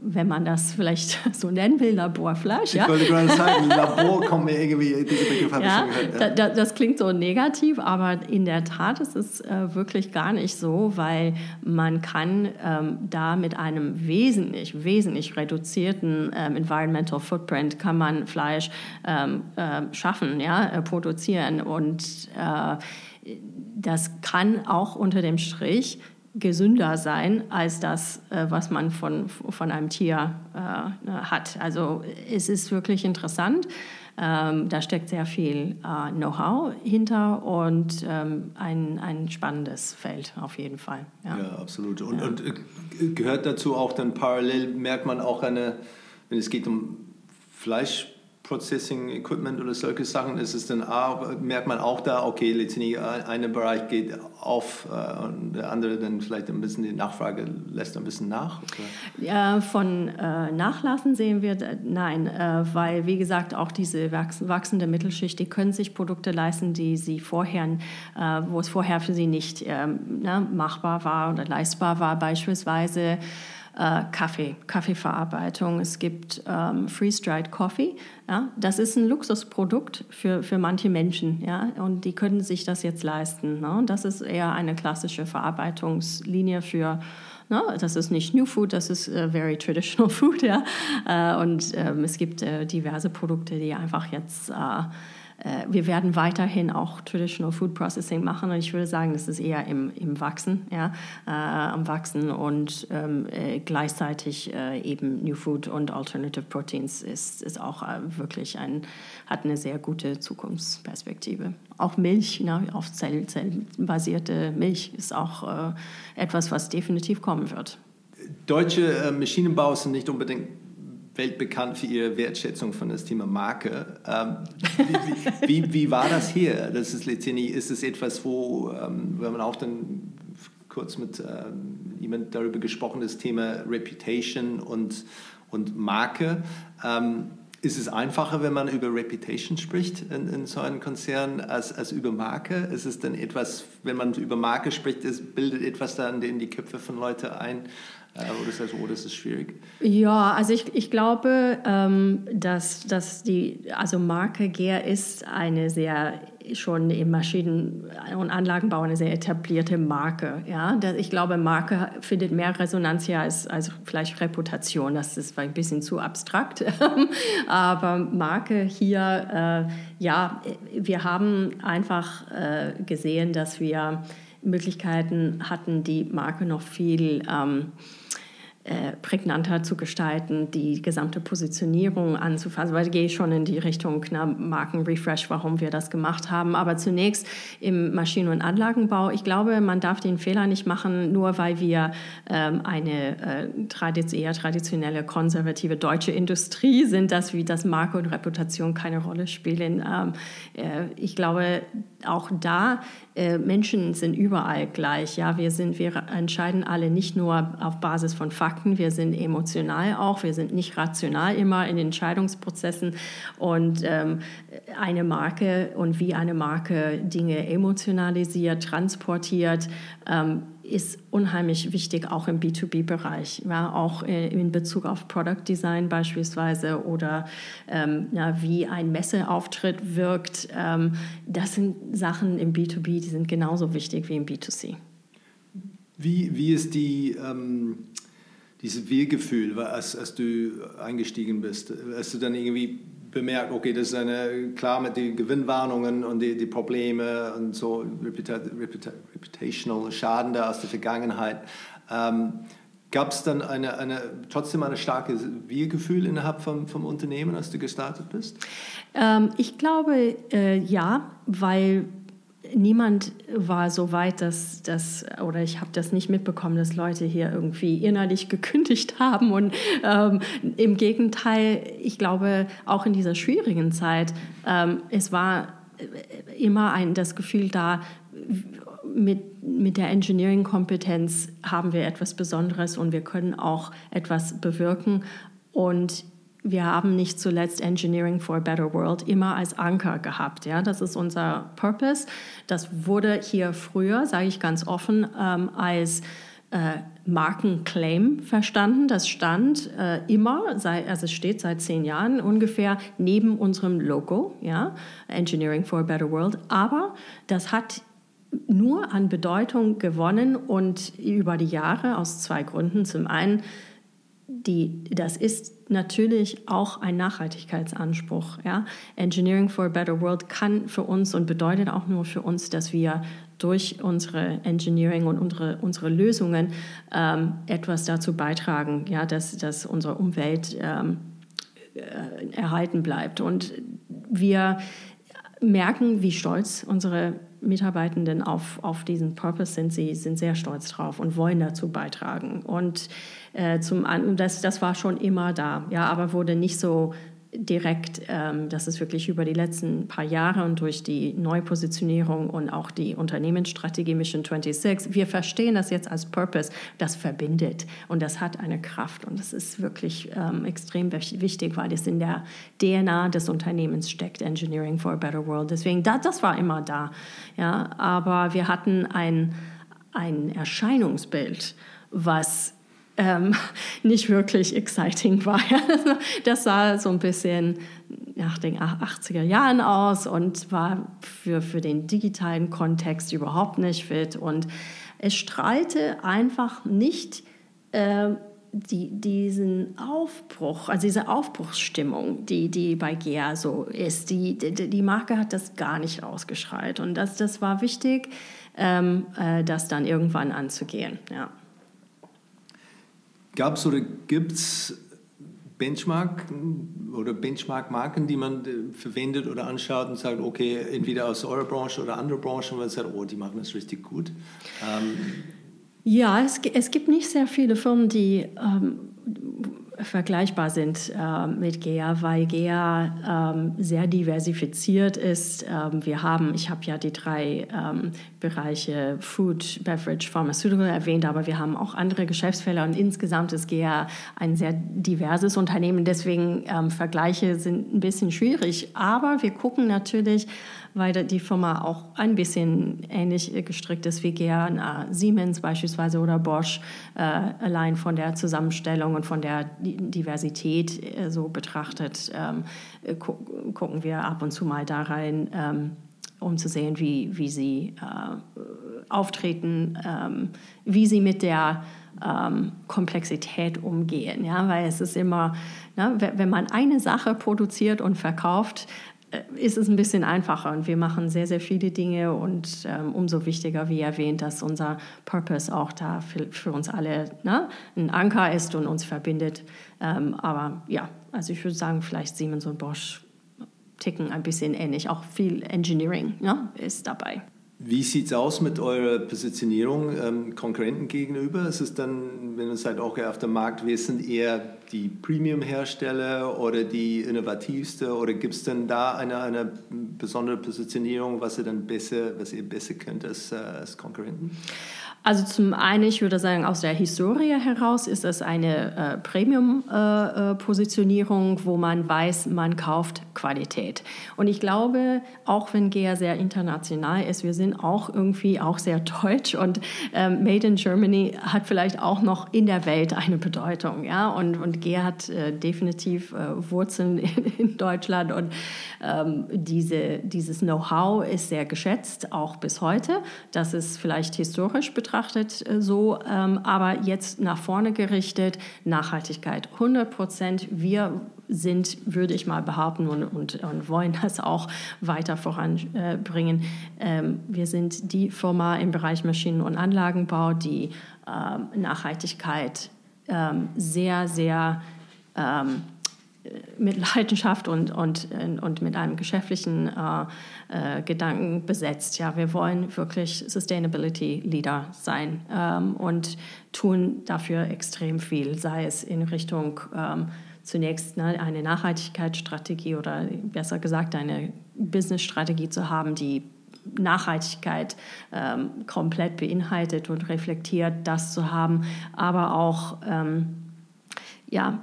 wenn man das vielleicht so nennen will, Laborfleisch. Ja? Ich wollte gerade sagen, Labor kommt mir irgendwie, diese Begriff habe ja, ich schon gehört. Ja. Da, das klingt so negativ, aber in der Tat ist es äh, wirklich gar nicht so, weil man kann ähm, da mit einem wesentlich, wesentlich reduzierten ähm, Environmental Footprint kann man Fleisch ähm, äh, schaffen, ja, äh, produzieren und äh, das kann auch unter dem Strich gesünder sein als das, äh, was man von, von einem Tier äh, hat. Also es ist wirklich interessant. Ähm, da steckt sehr viel äh, Know-how hinter und ähm, ein, ein spannendes Feld auf jeden Fall. Ja, ja absolut. Und, ja. und äh, gehört dazu auch dann parallel, merkt man auch eine, wenn es geht um Fleisch, Processing Equipment oder solche Sachen, ist es dann merkt man auch da, okay, letztendlich ein Bereich geht auf äh, und der andere dann vielleicht ein bisschen die Nachfrage lässt ein bisschen nach? Ja, von äh, Nachlassen sehen wir, nein, äh, weil wie gesagt auch diese wachsende Mittelschicht, die können sich Produkte leisten, die sie vorher, äh, wo es vorher für sie nicht ähm, ne, machbar war oder leistbar war, beispielsweise äh, Kaffee, Kaffeeverarbeitung. Es gibt ähm, Freeze-Dried Coffee. Ja? Das ist ein Luxusprodukt für, für manche Menschen. Ja? Und die können sich das jetzt leisten. Ne? Das ist eher eine klassische Verarbeitungslinie für No, ne? das ist nicht New Food, das ist uh, very traditional food. Ja? Uh, und ähm, es gibt uh, diverse Produkte, die einfach jetzt äh, wir werden weiterhin auch Traditional Food Processing machen und ich würde sagen, das ist eher im, im Wachsen, ja, äh, am Wachsen und ähm, äh, gleichzeitig äh, eben New Food und Alternative Proteins ist, ist auch äh, wirklich ein, hat eine sehr gute Zukunftsperspektive. Auch Milch, ne, auf Zell, zellbasierte Milch ist auch äh, etwas, was definitiv kommen wird. Deutsche Maschinenbau sind nicht unbedingt weltbekannt für ihre Wertschätzung von das Thema Marke. Ähm, wie, wie, wie, war das hier? Das ist letztendlich ist es etwas, wo ähm, wenn man auch dann kurz mit ähm, jemand darüber gesprochen, das Thema Reputation und, und Marke. Ähm, ist es einfacher, wenn man über Reputation spricht in, in, so einem Konzern als, als über Marke? Ist es dann etwas, wenn man über Marke spricht, ist, bildet etwas dann in die Köpfe von Leuten ein? Oder ist das, oder ist schwierig? Ja, also ich, ich glaube, ähm, dass, dass die also Marke GER ist eine sehr schon im Maschinen- und Anlagenbau eine sehr etablierte Marke. Ja? Ich glaube, Marke findet mehr Resonanz hier als, als vielleicht Reputation. Das ist ein bisschen zu abstrakt. Aber Marke hier, äh, ja, wir haben einfach äh, gesehen, dass wir Möglichkeiten hatten, die Marke noch viel ähm, äh, prägnanter zu gestalten, die gesamte Positionierung anzufassen, weil ich gehe schon in die Richtung na, Markenrefresh, warum wir das gemacht haben. Aber zunächst im Maschinen- und Anlagenbau, ich glaube, man darf den Fehler nicht machen, nur weil wir ähm, eine äh, tradiz eher traditionelle, konservative deutsche Industrie sind, dass wie das Marke und Reputation keine Rolle spielen. Ähm, äh, ich glaube, auch da äh, Menschen sind überall gleich. Ja, wir sind, wir entscheiden alle nicht nur auf Basis von Fakten, wir sind emotional auch, wir sind nicht rational immer in Entscheidungsprozessen und ähm, eine Marke und wie eine Marke Dinge emotionalisiert, transportiert. Ähm, ist unheimlich wichtig, auch im B2B-Bereich, ja, auch äh, in Bezug auf Product Design beispielsweise oder ähm, ja, wie ein Messeauftritt wirkt. Ähm, das sind Sachen im B2B, die sind genauso wichtig wie im B2C. Wie, wie ist die, ähm, dieses Wir-Gefühl, als, als du eingestiegen bist? Hast du dann irgendwie bemerkt, okay, das ist eine, klar mit den Gewinnwarnungen und die, die Probleme und so reputa, reputa, reputational Schaden da aus der Vergangenheit. Ähm, Gab es dann eine, eine, trotzdem ein starkes Wir-Gefühl innerhalb vom, vom Unternehmen, als du gestartet bist? Ähm, ich glaube äh, ja, weil niemand war so weit, dass das, oder ich habe das nicht mitbekommen, dass Leute hier irgendwie innerlich gekündigt haben. Und ähm, im Gegenteil, ich glaube, auch in dieser schwierigen Zeit, ähm, es war immer ein, das Gefühl da, mit, mit der Engineering-Kompetenz haben wir etwas Besonderes und wir können auch etwas bewirken. Und wir haben nicht zuletzt Engineering for a Better World immer als Anker gehabt. Ja? Das ist unser Purpose. Das wurde hier früher, sage ich ganz offen, ähm, als äh, Markenclaim verstanden. Das stand äh, immer, sei, also es steht seit zehn Jahren ungefähr neben unserem Logo, ja, Engineering for a Better World. Aber das hat nur an Bedeutung gewonnen und über die Jahre aus zwei Gründen. Zum einen die, das ist natürlich auch ein Nachhaltigkeitsanspruch. Ja? Engineering for a Better World kann für uns und bedeutet auch nur für uns, dass wir durch unsere Engineering und unsere, unsere Lösungen ähm, etwas dazu beitragen, ja, dass, dass unsere Umwelt ähm, äh, erhalten bleibt. Und wir merken, wie stolz unsere Mitarbeitenden auf, auf diesen Purpose sind. Sie sind sehr stolz drauf und wollen dazu beitragen. Und äh, zum, das, das war schon immer da, ja, aber wurde nicht so direkt, ähm, das ist wirklich über die letzten paar Jahre und durch die Neupositionierung und auch die Unternehmensstrategie Mission 26, wir verstehen das jetzt als Purpose, das verbindet und das hat eine Kraft und das ist wirklich ähm, extrem wichtig, weil es in der DNA des Unternehmens steckt, Engineering for a Better World. Deswegen, das, das war immer da, ja, aber wir hatten ein, ein Erscheinungsbild, was ähm, nicht wirklich exciting war. Das sah so ein bisschen nach den 80er Jahren aus und war für, für den digitalen Kontext überhaupt nicht fit. Und es strahlte einfach nicht äh, die, diesen Aufbruch, also diese Aufbruchsstimmung, die, die bei GEA so ist. Die, die, die Marke hat das gar nicht ausgeschreit. Und das, das war wichtig, ähm, äh, das dann irgendwann anzugehen. Ja. Gab es oder gibt es Benchmark oder Benchmark-Marken, die man äh, verwendet oder anschaut und sagt, okay, entweder aus eurer Branche oder andere Branchen, weil man sagt, oh, die machen das richtig gut? Ähm ja, es, es gibt nicht sehr viele Firmen, die ähm, vergleichbar sind äh, mit GEA, weil GEA ähm, sehr diversifiziert ist. Ähm, wir haben, ich habe ja die drei ähm, Bereiche Food, Beverage, Pharmaceutical erwähnt, aber wir haben auch andere Geschäftsfelder und insgesamt ist GEA ein sehr diverses Unternehmen. Deswegen ähm, Vergleiche sind ein bisschen schwierig, aber wir gucken natürlich, weil die Firma auch ein bisschen ähnlich gestrickt ist wie GEA, Siemens beispielsweise oder Bosch, äh, allein von der Zusammenstellung und von der Diversität äh, so betrachtet, ähm, gu gucken wir ab und zu mal da rein, ähm, um zu sehen, wie, wie sie äh, auftreten, ähm, wie sie mit der ähm, Komplexität umgehen. Ja? Weil es ist immer, ne, wenn man eine Sache produziert und verkauft, äh, ist es ein bisschen einfacher und wir machen sehr, sehr viele Dinge und ähm, umso wichtiger, wie erwähnt, dass unser Purpose auch da für, für uns alle ne, ein Anker ist und uns verbindet. Ähm, aber ja, also ich würde sagen, vielleicht Siemens und Bosch ticken ein bisschen ähnlich. Auch viel Engineering ne, ist dabei. Wie sieht es aus mit eurer Positionierung ähm, Konkurrenten gegenüber? Ist es dann, wenn ihr seid auch auf dem Markt, wir sind eher die Premium-Hersteller oder die innovativste oder gibt es denn da eine, eine besondere Positionierung, was ihr dann besser, was ihr besser könnt als, äh, als Konkurrenten? Also zum einen, ich würde sagen, aus der Historie heraus ist das eine äh, Premium-Positionierung, äh, wo man weiß, man kauft Qualität. Und ich glaube, auch wenn GEA sehr international ist, wir sind auch irgendwie auch sehr deutsch und ähm, Made in Germany hat vielleicht auch noch in der Welt eine Bedeutung. Ja? Und, und GEA hat äh, definitiv äh, Wurzeln in, in, Deutschland und ähm, diese, dieses Know-how ist sehr geschätzt, auch bis heute. Das ist vielleicht historisch betrachtet äh, so, ähm, aber jetzt nach vorne gerichtet, Nachhaltigkeit 100 Prozent. Wir sind, würde ich mal behaupten, und, und, und wollen das auch weiter voranbringen. Ähm, wir sind die Firma im Bereich Maschinen- und Anlagenbau, die ähm, Nachhaltigkeit ähm, sehr, sehr ähm, mit Leidenschaft und, und, und mit einem geschäftlichen äh, äh, Gedanken besetzt. Ja, wir wollen wirklich Sustainability Leader sein ähm, und tun dafür extrem viel, sei es in Richtung ähm, zunächst ne, eine Nachhaltigkeitsstrategie oder besser gesagt eine Businessstrategie zu haben, die Nachhaltigkeit ähm, komplett beinhaltet und reflektiert, das zu haben, aber auch ähm, ja,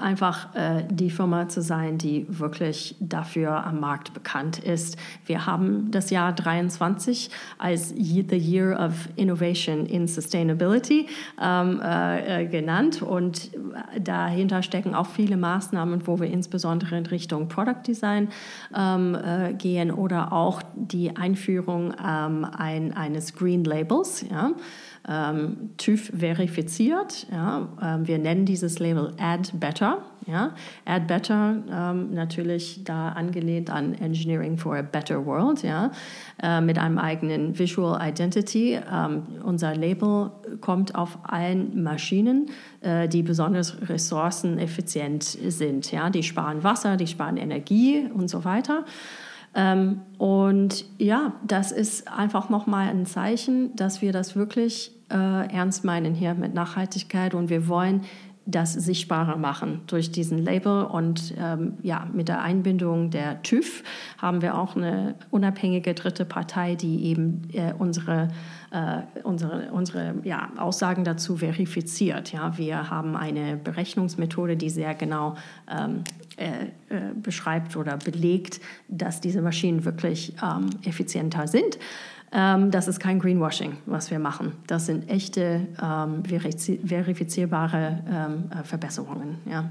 einfach äh, die Firma zu sein, die wirklich dafür am Markt bekannt ist. Wir haben das Jahr 23 als The Year of Innovation in Sustainability ähm, äh, äh genannt und dahinter stecken auch viele Maßnahmen, wo wir insbesondere in Richtung Product Design ähm, äh, gehen oder auch die Einführung ähm, ein, eines Green Labels. Ja ähm, TÜV verifiziert. Ja, ähm, wir nennen dieses Label Add Better. Ja? Add Better, ähm, natürlich da angelehnt an Engineering for a Better World, ja? Äh, mit einem eigenen Visual Identity. Ähm, unser Label kommt auf allen Maschinen, äh, die besonders ressourceneffizient sind. Ja? Die sparen Wasser, die sparen Energie und so weiter. Ähm, und ja, das ist einfach nochmal ein Zeichen, dass wir das wirklich äh, ernst meinen hier mit Nachhaltigkeit und wir wollen das sichtbarer machen durch diesen Label und ähm, ja, mit der Einbindung der TÜV haben wir auch eine unabhängige dritte Partei, die eben äh, unsere, äh, unsere, unsere ja, Aussagen dazu verifiziert. Ja, wir haben eine Berechnungsmethode, die sehr genau ähm, äh, äh beschreibt oder belegt, dass diese Maschinen wirklich ähm, effizienter sind. Ähm, das ist kein Greenwashing, was wir machen. Das sind echte ähm, verifizierbare ähm, äh, Verbesserungen. Ja.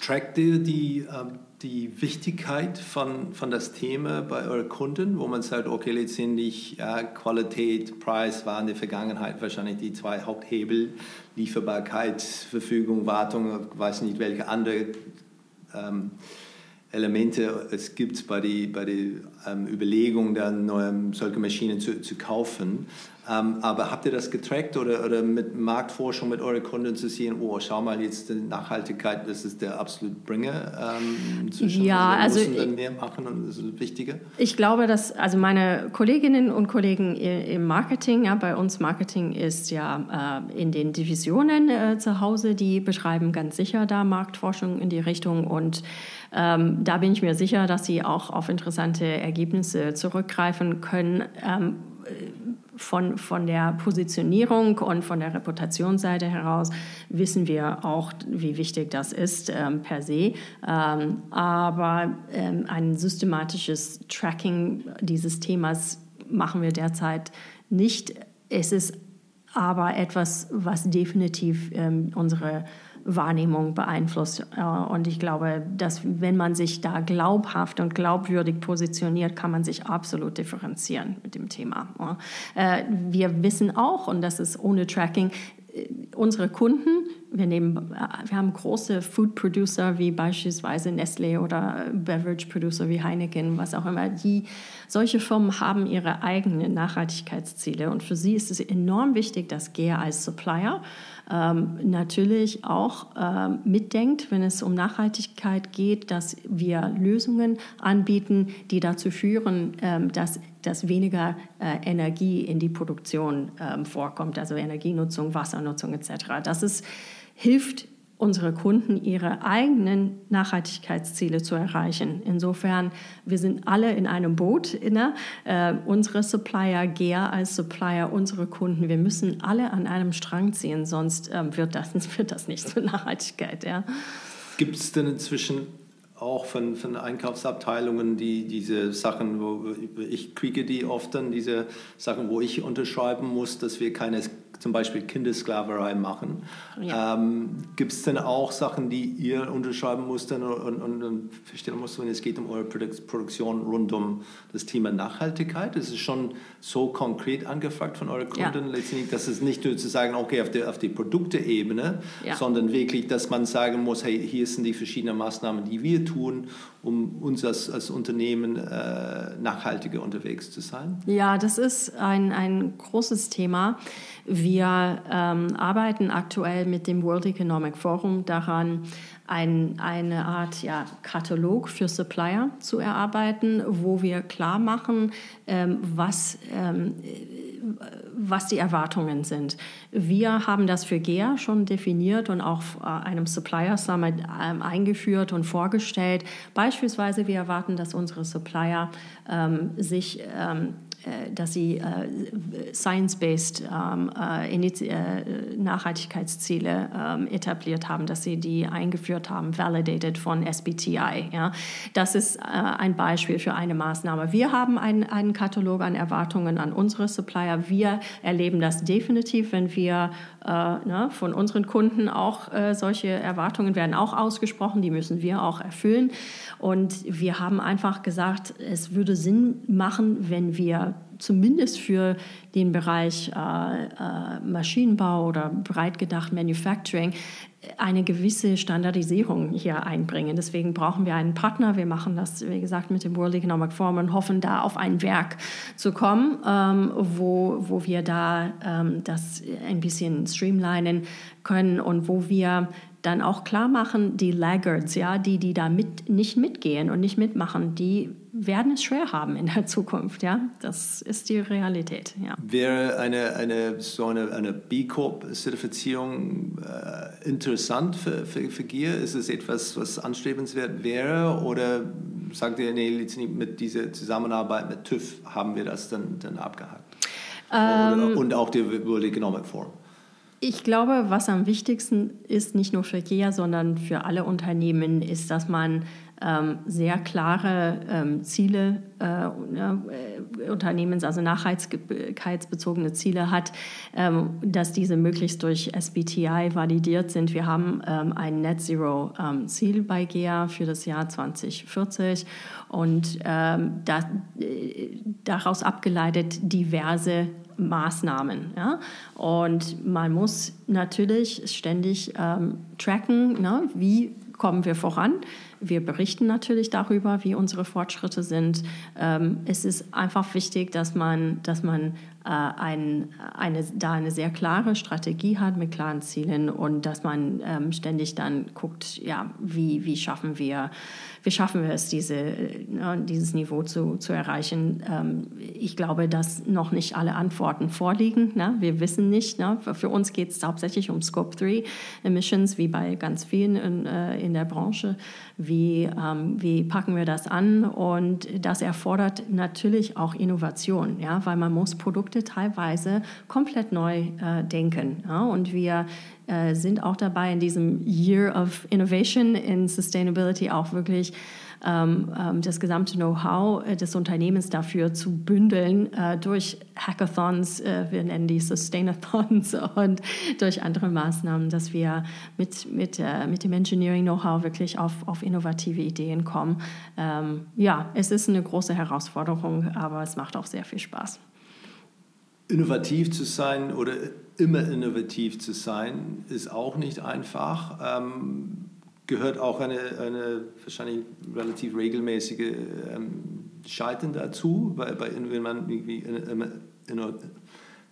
Trackt ihr die, ähm, die Wichtigkeit von, von das Thema bei euren Kunden, wo man sagt, okay, letztendlich ja, Qualität, Preis waren in der Vergangenheit wahrscheinlich die zwei Haupthebel, Lieferbarkeit, Verfügung, Wartung, weiß nicht welche andere ähm, Elemente es gibt bei der bei die, ähm, Überlegung, dann neue, solche Maschinen zu, zu kaufen. Ähm, aber habt ihr das getrackt oder, oder mit Marktforschung mit euren Kunden zu sehen, oh, schau mal, jetzt die Nachhaltigkeit, das ist der absolute Bringer ähm, zwischen ja, also dann mehr machen und das ist wichtiger? Ich glaube, dass also meine Kolleginnen und Kollegen im Marketing, ja, bei uns Marketing ist ja äh, in den Divisionen äh, zu Hause, die beschreiben ganz sicher da Marktforschung in die Richtung und ähm, da bin ich mir sicher, dass sie auch auf interessante Ergebnisse zurückgreifen können. Von, von der Positionierung und von der Reputationsseite heraus wissen wir auch, wie wichtig das ist ähm, per se. Ähm, aber ähm, ein systematisches Tracking dieses Themas machen wir derzeit nicht. Es ist aber etwas, was definitiv ähm, unsere Wahrnehmung beeinflusst. Äh, und ich glaube, dass wenn man sich da glaubhaft und glaubwürdig positioniert, kann man sich absolut differenzieren mit dem Thema. Äh, wir wissen auch, und das ist ohne Tracking, äh, unsere Kunden, wir, nehmen, wir haben große Food Producer wie beispielsweise Nestle oder Beverage Producer wie Heineken, was auch immer, die solche Firmen haben ihre eigenen Nachhaltigkeitsziele und für sie ist es enorm wichtig, dass GEA als Supplier ähm, natürlich auch ähm, mitdenkt, wenn es um Nachhaltigkeit geht, dass wir Lösungen anbieten, die dazu führen, ähm, dass, dass weniger äh, Energie in die Produktion ähm, vorkommt, also Energienutzung, Wassernutzung etc. Das ist, hilft unsere Kunden ihre eigenen Nachhaltigkeitsziele zu erreichen. Insofern, wir sind alle in einem Boot. Ne? Äh, unsere Supplier, GEA als Supplier, unsere Kunden, wir müssen alle an einem Strang ziehen, sonst ähm, wird, das, wird das nicht zur Nachhaltigkeit. Ja. Gibt es denn inzwischen auch von, von Einkaufsabteilungen, die diese Sachen, wo ich kriege die oft dann, diese Sachen, wo ich unterschreiben muss, dass wir keine zum Beispiel Kindessklaverei machen. Ja. Ähm, Gibt es denn auch Sachen, die ihr unterschreiben müsst und, und, und verstehen müsst, wenn es geht um eure Produktion rund um das Thema Nachhaltigkeit? Ist es schon so konkret angefragt von euren Kunden, ja. letztendlich, dass es nicht nur zu sagen, okay, auf der, auf der Produkteebene, ja. sondern wirklich, dass man sagen muss, hey, hier sind die verschiedenen Maßnahmen, die wir tun, um uns als, als Unternehmen äh, nachhaltiger unterwegs zu sein? Ja, das ist ein, ein großes Thema. Wir ähm, arbeiten aktuell mit dem World Economic Forum daran, ein, eine Art ja, Katalog für Supplier zu erarbeiten, wo wir klar machen, ähm, was, ähm, was die Erwartungen sind. Wir haben das für GEA schon definiert und auch äh, einem Supplier Summit ähm, eingeführt und vorgestellt. Beispielsweise, wir erwarten, dass unsere Supplier ähm, sich ähm, äh, dass sie äh, science-based ähm, äh, äh, Nachhaltigkeitsziele ähm, etabliert haben, dass sie die eingeführt haben, validated von SBTI. Ja. Das ist äh, ein Beispiel für eine Maßnahme. Wir haben einen, einen Katalog an Erwartungen an unsere Supplier. Wir erleben das definitiv, wenn wir äh, ne, von unseren Kunden auch solche Erwartungen werden auch ausgesprochen, die müssen wir auch erfüllen. Und wir haben einfach gesagt, es würde Sinn machen, wenn wir zumindest für den Bereich äh, äh, Maschinenbau oder breit gedacht Manufacturing eine gewisse Standardisierung hier einbringen. Deswegen brauchen wir einen Partner. Wir machen das, wie gesagt, mit dem World Economic Forum und hoffen da auf ein Werk zu kommen, ähm, wo, wo wir da ähm, das ein bisschen streamlinen können und wo wir dann auch klar machen, die Laggards, ja, die, die da mit, nicht mitgehen und nicht mitmachen, die werden es schwer haben in der Zukunft. Ja? Das ist die Realität. Ja. Wäre eine, eine, so eine, eine B Corp-Zertifizierung äh, interessant für, für, für GIR? Ist es etwas, was anstrebenswert wäre? Oder sagt ihr, nee, mit dieser Zusammenarbeit mit TÜV haben wir das dann, dann abgehakt? Ähm, und auch die World Economic Forum? Ich glaube, was am wichtigsten ist, nicht nur für GEA, sondern für alle Unternehmen, ist, dass man sehr klare ähm, Ziele, äh, äh, Unternehmens-, also nachhaltigkeitsbezogene Ziele hat, ähm, dass diese möglichst durch SBTI validiert sind. Wir haben ähm, ein Net Zero ähm, Ziel bei GEA für das Jahr 2040 und ähm, äh, daraus abgeleitet diverse Maßnahmen. Ja? Und man muss natürlich ständig ähm, tracken, ne? wie kommen wir voran. Wir berichten natürlich darüber, wie unsere Fortschritte sind. Ähm, es ist einfach wichtig, dass man, dass man äh, ein, eine, da eine sehr klare Strategie hat mit klaren Zielen und dass man ähm, ständig dann guckt, ja, wie, wie schaffen wir wie schaffen wir es, diese, äh, dieses Niveau zu, zu erreichen. Ähm, ich glaube, dass noch nicht alle Antworten vorliegen. Ne? Wir wissen nicht. Ne? Für uns geht es hauptsächlich um Scope 3 Emissions, wie bei ganz vielen in, äh, in der Branche. Wie, ähm, wie packen wir das an? Und das erfordert natürlich auch Innovation, ja? weil man muss Produkte teilweise komplett neu äh, denken. Ja? Und wir äh, sind auch dabei, in diesem Year of Innovation in Sustainability auch wirklich ähm, ähm, das gesamte Know-how äh, des Unternehmens dafür zu bündeln äh, durch Hackathons, äh, wir nennen die Sustainathons und durch andere Maßnahmen, dass wir mit, mit, äh, mit dem Engineering-Know-how wirklich auf, auf innovative Ideen kommen. Ähm, ja, es ist eine große Herausforderung, aber es macht auch sehr viel Spaß. Innovativ zu sein oder immer innovativ zu sein, ist auch nicht einfach. Ähm, gehört auch eine, eine wahrscheinlich relativ regelmäßige ähm, Scheitern dazu, weil, bei, wenn, man irgendwie immer,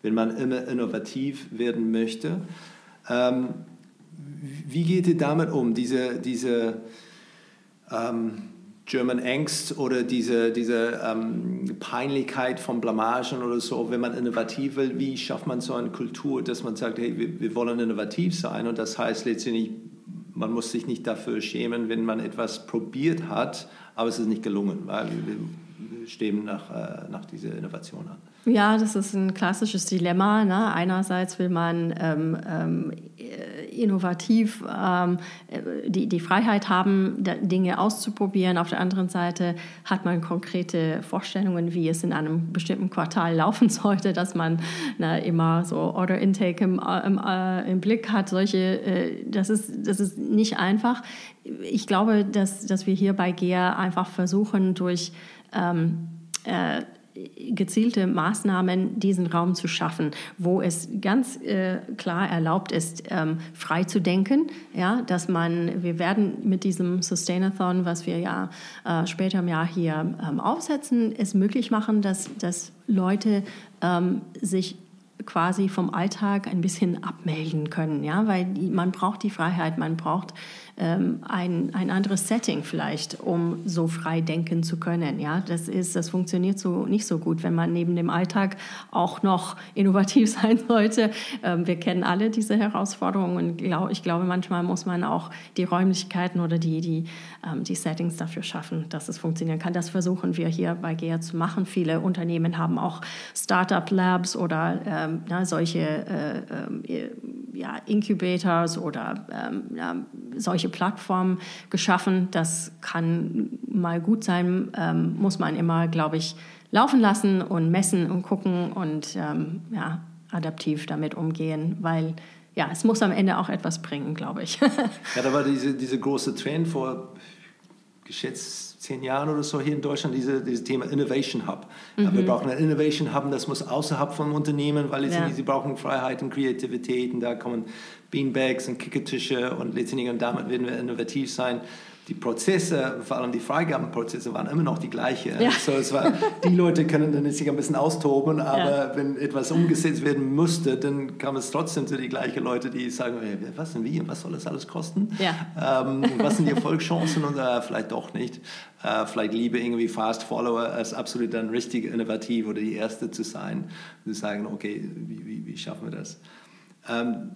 wenn man immer innovativ werden möchte. Ähm, wie geht ihr damit um, diese, diese ähm, German Angst oder diese, diese ähm, Peinlichkeit von Blamagen oder so, wenn man innovativ will, wie schafft man so eine Kultur, dass man sagt, hey, wir, wir wollen innovativ sein und das heißt letztendlich, man muss sich nicht dafür schämen, wenn man etwas probiert hat, aber es ist nicht gelungen, weil wir, stehen nach, äh, nach dieser Innovation an. Ja, das ist ein klassisches Dilemma. Ne? Einerseits will man ähm, ähm, innovativ ähm, die, die Freiheit haben, Dinge auszuprobieren. Auf der anderen Seite hat man konkrete Vorstellungen, wie es in einem bestimmten Quartal laufen sollte, dass man na, immer so Order Intake im, im, äh, im Blick hat. Solche, äh, das, ist, das ist nicht einfach. Ich glaube, dass, dass wir hier bei GEA einfach versuchen, durch ähm, äh, gezielte Maßnahmen diesen Raum zu schaffen, wo es ganz äh, klar erlaubt ist, ähm, frei zu denken. Ja, dass man, wir werden mit diesem Sustainathon, was wir ja äh, später im Jahr hier ähm, aufsetzen, es möglich machen, dass, dass Leute ähm, sich quasi vom Alltag ein bisschen abmelden können, ja, weil die, man braucht die Freiheit, man braucht ein, ein anderes Setting vielleicht, um so frei denken zu können. Ja, das ist, das funktioniert so nicht so gut, wenn man neben dem Alltag auch noch innovativ sein sollte. Ähm, wir kennen alle diese Herausforderungen und ich glaube, manchmal muss man auch die Räumlichkeiten oder die, die, ähm, die Settings dafür schaffen, dass es funktionieren kann. Das versuchen wir hier bei GEA zu machen. Viele Unternehmen haben auch Startup-Labs oder ähm, na, solche äh, äh, ja, Incubators oder ähm, ja, solche Plattformen geschaffen. Das kann mal gut sein, ähm, muss man immer, glaube ich, laufen lassen und messen und gucken und ähm, ja, adaptiv damit umgehen, weil ja, es muss am Ende auch etwas bringen, glaube ich. ja, da war diese, diese große Trend vor geschätzt zehn Jahren oder so hier in Deutschland diese, dieses Thema Innovation Hub. Mhm. Ja, wir brauchen einen Innovation Hub, das muss außerhalb vom Unternehmen, weil ja. sie brauchen Freiheit und Kreativität und da kommen Beanbags und Kickertische und letztendlich und damit werden wir innovativ sein die Prozesse, vor allem die Freigabenprozesse, waren immer noch die gleichen. Ja. So, es war, die Leute können dann sich ein bisschen austoben, aber ja. wenn etwas umgesetzt werden musste, dann kam es trotzdem zu die gleichen Leute, die sagen, was denn wie und was soll das alles kosten? Ja. Ähm, was sind die Erfolgschancen und äh, vielleicht doch nicht. Äh, vielleicht lieber irgendwie Fast Follower als absolut dann richtig innovativ oder die Erste zu sein und zu sagen, okay, wie, wie, wie schaffen wir das? Ähm,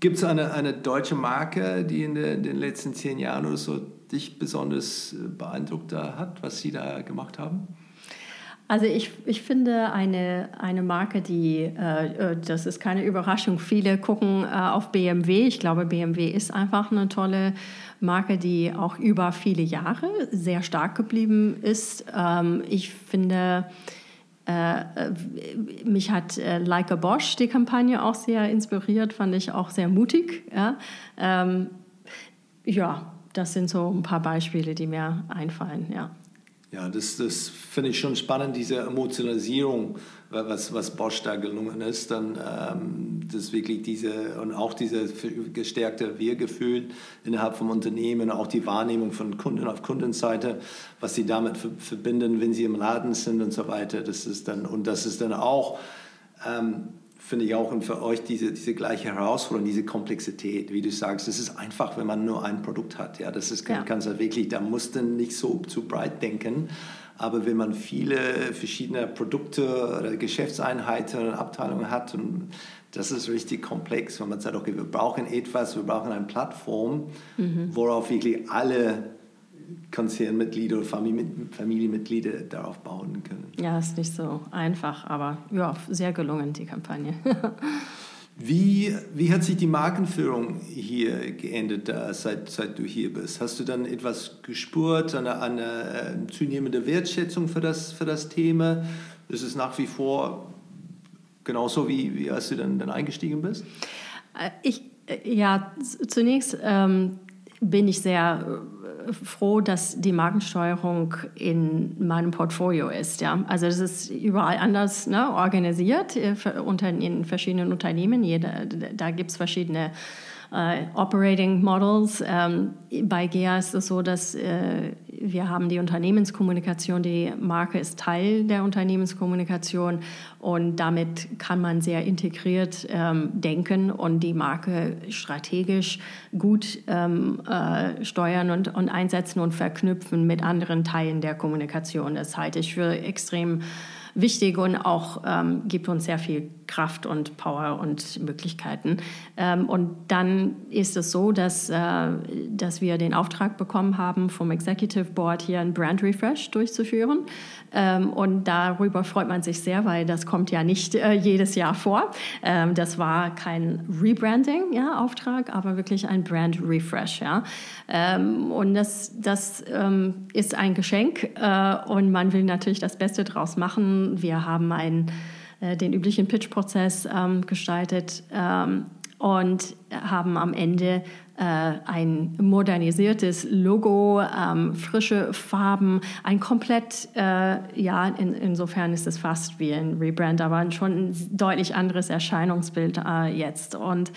Gibt es eine, eine deutsche Marke, die in, de, in, den letzten zehn Jahren oder so dich besonders äh, beeindruckt hat, was Sie da gemacht haben? Also ich, ich finde eine, eine Marke, die, äh, äh das ist keine Überraschung, viele gucken äh, auf BMW. Ich glaube, BMW ist einfach eine tolle Marke, die auch über viele Jahre sehr stark geblieben ist. Ähm, ich finde, mich hat äh, Leica Bosch die Kampagne auch sehr inspiriert, fand ich auch sehr mutig. Ja, ähm, ja das sind so ein paar Beispiele, die mir einfallen. Ja. Ja, das, das finde ich schon spannend, diese Emotionalisierung, was, was Bosch da gelungen ist. Dann ähm, das wirklich diese und auch dieses gestärkte Wir-Gefühl innerhalb vom Unternehmen, auch die Wahrnehmung von Kunden auf Kundenseite, was sie damit verbinden, wenn sie im Laden sind und so weiter. Das ist dann und das ist dann auch ähm, finde ich auch und für euch diese, diese gleiche Herausforderung, diese Komplexität, wie du sagst, es ist einfach, wenn man nur ein Produkt hat. Ja, das ist ja. ganz wirklich, da musst du nicht so zu breit denken. Aber wenn man viele verschiedene Produkte oder Geschäftseinheiten und Abteilungen hat, und das ist richtig komplex, wenn man sagt, okay, wir brauchen etwas, wir brauchen eine Plattform, mhm. worauf wirklich alle Konzernmitglieder oder Familienmitglieder darauf bauen können. Ja, ist nicht so einfach, aber ja, sehr gelungen, die Kampagne. wie, wie hat sich die Markenführung hier geändert, seit, seit du hier bist? Hast du dann etwas gespürt, eine, eine äh, zunehmende Wertschätzung für das, für das Thema? Ist es nach wie vor genauso, wie, wie als du dann, dann eingestiegen bist? Äh, ich, äh, ja, zunächst ähm, bin ich sehr froh, dass die Markensteuerung in meinem Portfolio ist. Ja? Also das ist überall anders ne, organisiert äh, in verschiedenen Unternehmen. Jeder, da gibt es verschiedene äh, Operating Models. Ähm, bei GEA ist es so, dass äh, wir haben die Unternehmenskommunikation, die Marke ist Teil der Unternehmenskommunikation und damit kann man sehr integriert ähm, denken und die Marke strategisch gut ähm, äh, steuern und, und einsetzen und verknüpfen mit anderen Teilen der Kommunikation. Das halte ich für extrem wichtig und auch ähm, gibt uns sehr viel Kraft und Power und Möglichkeiten. Ähm, und dann ist es so, dass, äh, dass wir den Auftrag bekommen haben, vom Executive Board hier ein Brand Refresh durchzuführen. Ähm, und darüber freut man sich sehr, weil das kommt ja nicht äh, jedes Jahr vor. Ähm, das war kein Rebranding-Auftrag, ja, aber wirklich ein Brand Refresh. Ja. Ähm, und das, das ähm, ist ein Geschenk äh, und man will natürlich das Beste draus machen. Wir haben einen äh, den üblichen Pitch-Prozess ähm, gestaltet ähm, und haben am Ende äh, ein modernisiertes Logo, ähm, frische Farben, ein komplett, äh, ja, in, insofern ist es fast wie ein Rebrand, aber schon ein deutlich anderes Erscheinungsbild äh, jetzt. Und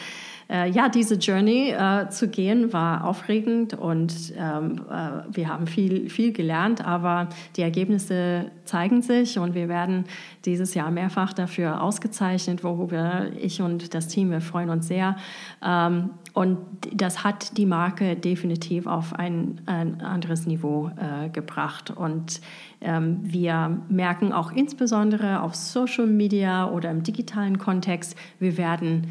äh, ja, diese Journey äh, zu gehen war aufregend und ähm, äh, wir haben viel, viel gelernt, aber die Ergebnisse zeigen sich und wir werden dieses Jahr mehrfach dafür ausgezeichnet, worüber ich und das Team, wir freuen uns sehr. Ähm, und das hat die Marke definitiv auf ein, ein anderes Niveau äh, gebracht. Und ähm, wir merken auch insbesondere auf Social Media oder im digitalen Kontext, wir werden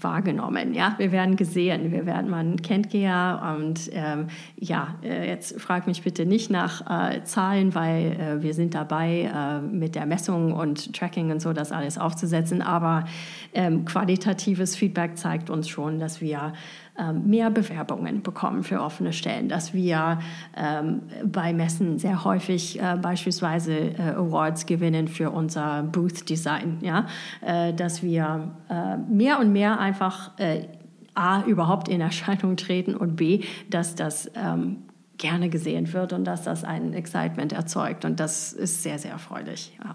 wahrgenommen. Ja, wir werden gesehen, wir werden, man kennt GEA und ähm, ja, äh, jetzt frag mich bitte nicht nach äh, Zahlen, weil äh, wir sind dabei äh, mit der Messung und Tracking und so das alles aufzusetzen, aber ähm, qualitatives Feedback zeigt uns schon, dass wir mehr Bewerbungen bekommen für offene Stellen, dass wir ähm, bei Messen sehr häufig äh, beispielsweise äh, Awards gewinnen für unser Booth Design, ja? Äh, dass wir mehr und mehr einfach A, überhaupt in Erscheinung treten und B, dass das ähm, gerne gesehen wird und dass das ein Excitement erzeugt. Und das ist sehr, sehr erfreulich. Ja.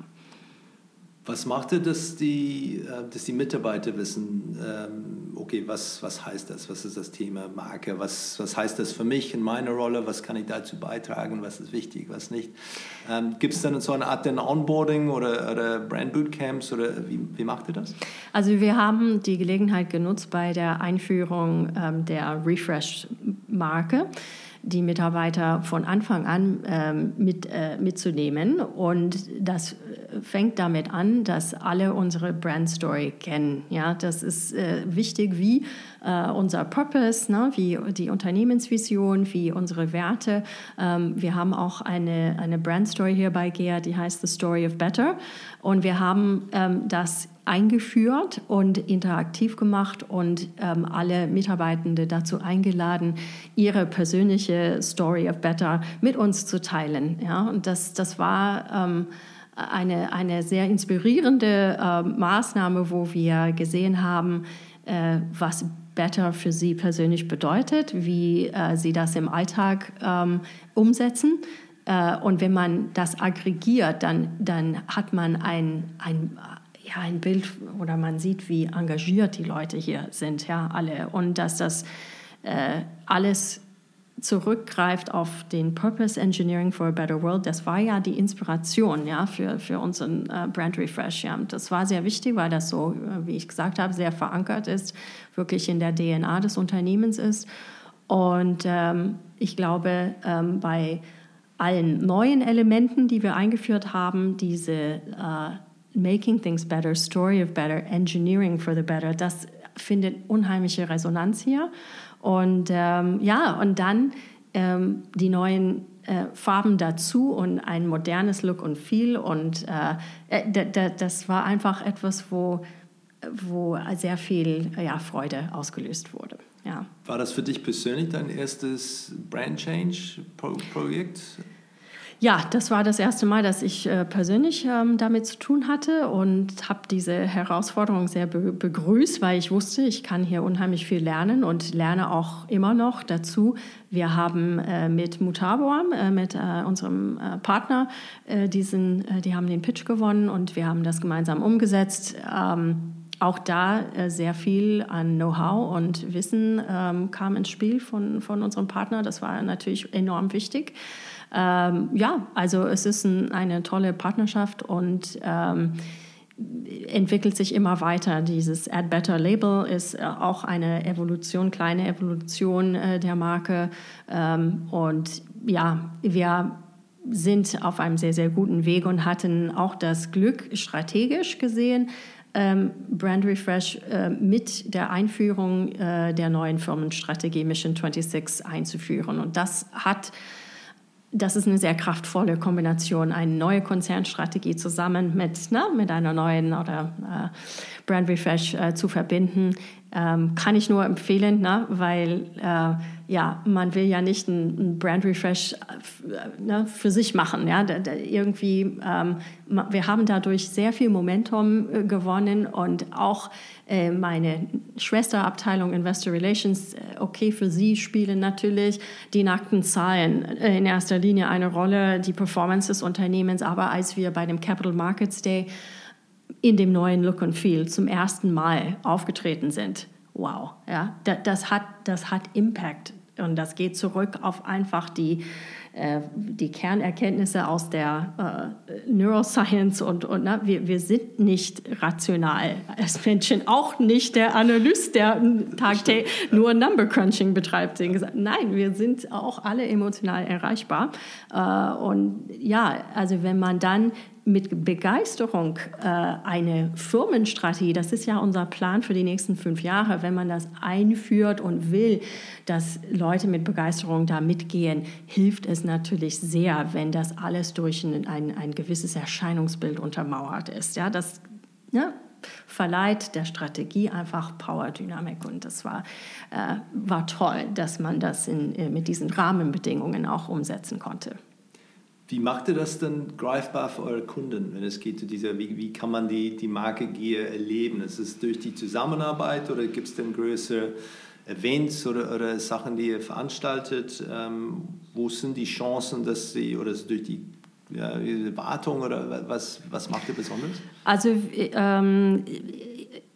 Was macht es, dass die, äh, dass die Mitarbeiter wissen, ähm, okay, was, was heißt das? Was ist das Thema Marke? Was, was heißt das für mich in meiner Rolle? Was kann ich dazu beitragen? Was ist wichtig, was nicht? Ähm, Gibt es dann so eine Art Onboarding oder, oder Brand Bootcamps oder wie, wie macht ihr das? Also wir haben die Gelegenheit genutzt bei der Einführung ähm, der Refresh-Marke die Mitarbeiter von Anfang an ähm, mit, äh, mitzunehmen. Und das fängt damit an, dass alle unsere Brand Story kennen. Ja, das ist äh, wichtig, wie äh, unser Purpose, ne, wie die Unternehmensvision, wie unsere Werte. Ähm, wir haben auch eine, eine Brand Story hier bei GEA, die heißt The Story of Better. Und wir haben ähm, das eingeführt und interaktiv gemacht und ähm, alle Mitarbeitende dazu eingeladen, ihre persönliche Story of Better mit uns zu teilen. Ja, und das, das war ähm, eine, eine sehr inspirierende äh, Maßnahme, wo wir gesehen haben, äh, was Better für sie persönlich bedeutet, wie äh, sie das im Alltag ähm, umsetzen. Äh, und wenn man das aggregiert, dann, dann hat man ein, ein ja, ein Bild oder man sieht, wie engagiert die Leute hier sind, ja, alle. Und dass das äh, alles zurückgreift auf den Purpose Engineering for a Better World, das war ja die Inspiration ja, für, für unseren äh, Brand Refresh. Ja. Das war sehr wichtig, weil das so, äh, wie ich gesagt habe, sehr verankert ist, wirklich in der DNA des Unternehmens ist. Und ähm, ich glaube, ähm, bei allen neuen Elementen, die wir eingeführt haben, diese äh, Making Things Better, Story of Better, Engineering for the Better, das findet unheimliche Resonanz hier. Und ähm, ja, und dann ähm, die neuen äh, Farben dazu und ein modernes Look und Feel. Und äh, äh das war einfach etwas, wo, wo sehr viel ja, Freude ausgelöst wurde. Ja. War das für dich persönlich dein erstes Brand Change Projekt? Ja, das war das erste Mal, dass ich äh, persönlich ähm, damit zu tun hatte und habe diese Herausforderung sehr be begrüßt, weil ich wusste, ich kann hier unheimlich viel lernen und lerne auch immer noch dazu. Wir haben äh, mit Mutabor, äh, mit äh, unserem äh, Partner, äh, diesen, die haben den Pitch gewonnen und wir haben das gemeinsam umgesetzt. Ähm, auch da sehr viel an Know-how und Wissen ähm, kam ins Spiel von, von unserem Partner. Das war natürlich enorm wichtig ähm, ja, also es ist ein, eine tolle Partnerschaft und ähm, entwickelt sich immer weiter. Dieses Add Better Label ist äh, auch eine Evolution, kleine Evolution äh, der Marke. Ähm, und ja, wir sind auf einem sehr, sehr guten Weg und hatten auch das Glück, strategisch gesehen, ähm, Brand Refresh äh, mit der Einführung äh, der neuen Firmenstrategie Mission 26 einzuführen. Und das hat das ist eine sehr kraftvolle Kombination, eine neue Konzernstrategie zusammen mit, ne, mit einer neuen oder äh, Brand Refresh äh, zu verbinden. Ähm, kann ich nur empfehlen, ne, weil äh, ja, man will ja nicht einen Brand Refresh äh, ne, für sich machen. Ja? Da, da irgendwie, ähm, wir haben dadurch sehr viel Momentum äh, gewonnen und auch äh, meine Schwesterabteilung Investor Relations, äh, okay, für sie spielen natürlich die nackten Zahlen äh, in erster Linie eine Rolle, die Performance des Unternehmens, aber als wir bei dem Capital Markets Day in dem neuen Look and Feel zum ersten Mal aufgetreten sind, wow, ja, das, hat, das hat Impact und das geht zurück auf einfach die, äh, die Kernerkenntnisse aus der äh, Neuroscience und, und na, wir, wir sind nicht rational als Menschen, auch nicht der Analyst, der tagtäglich nur Number Crunching betreibt. Nein, wir sind auch alle emotional erreichbar. Äh, und ja, also wenn man dann mit Begeisterung äh, eine Firmenstrategie, das ist ja unser Plan für die nächsten fünf Jahre, wenn man das einführt und will, dass Leute mit Begeisterung da mitgehen, hilft es natürlich sehr, wenn das alles durch ein, ein, ein gewisses Erscheinungsbild untermauert ist. Ja, das ja, verleiht der Strategie einfach Power-Dynamik und das war, äh, war toll, dass man das in, äh, mit diesen Rahmenbedingungen auch umsetzen konnte. Wie macht ihr das denn greifbar für eure Kunden, wenn es geht zu dieser, wie, wie kann man die, die Marke Gier erleben? Ist es durch die Zusammenarbeit oder gibt es denn größere Events oder, oder Sachen, die ihr veranstaltet? Ähm, wo sind die Chancen, dass sie, oder durch die ja, Wartung oder was, was macht ihr besonders? Also ähm,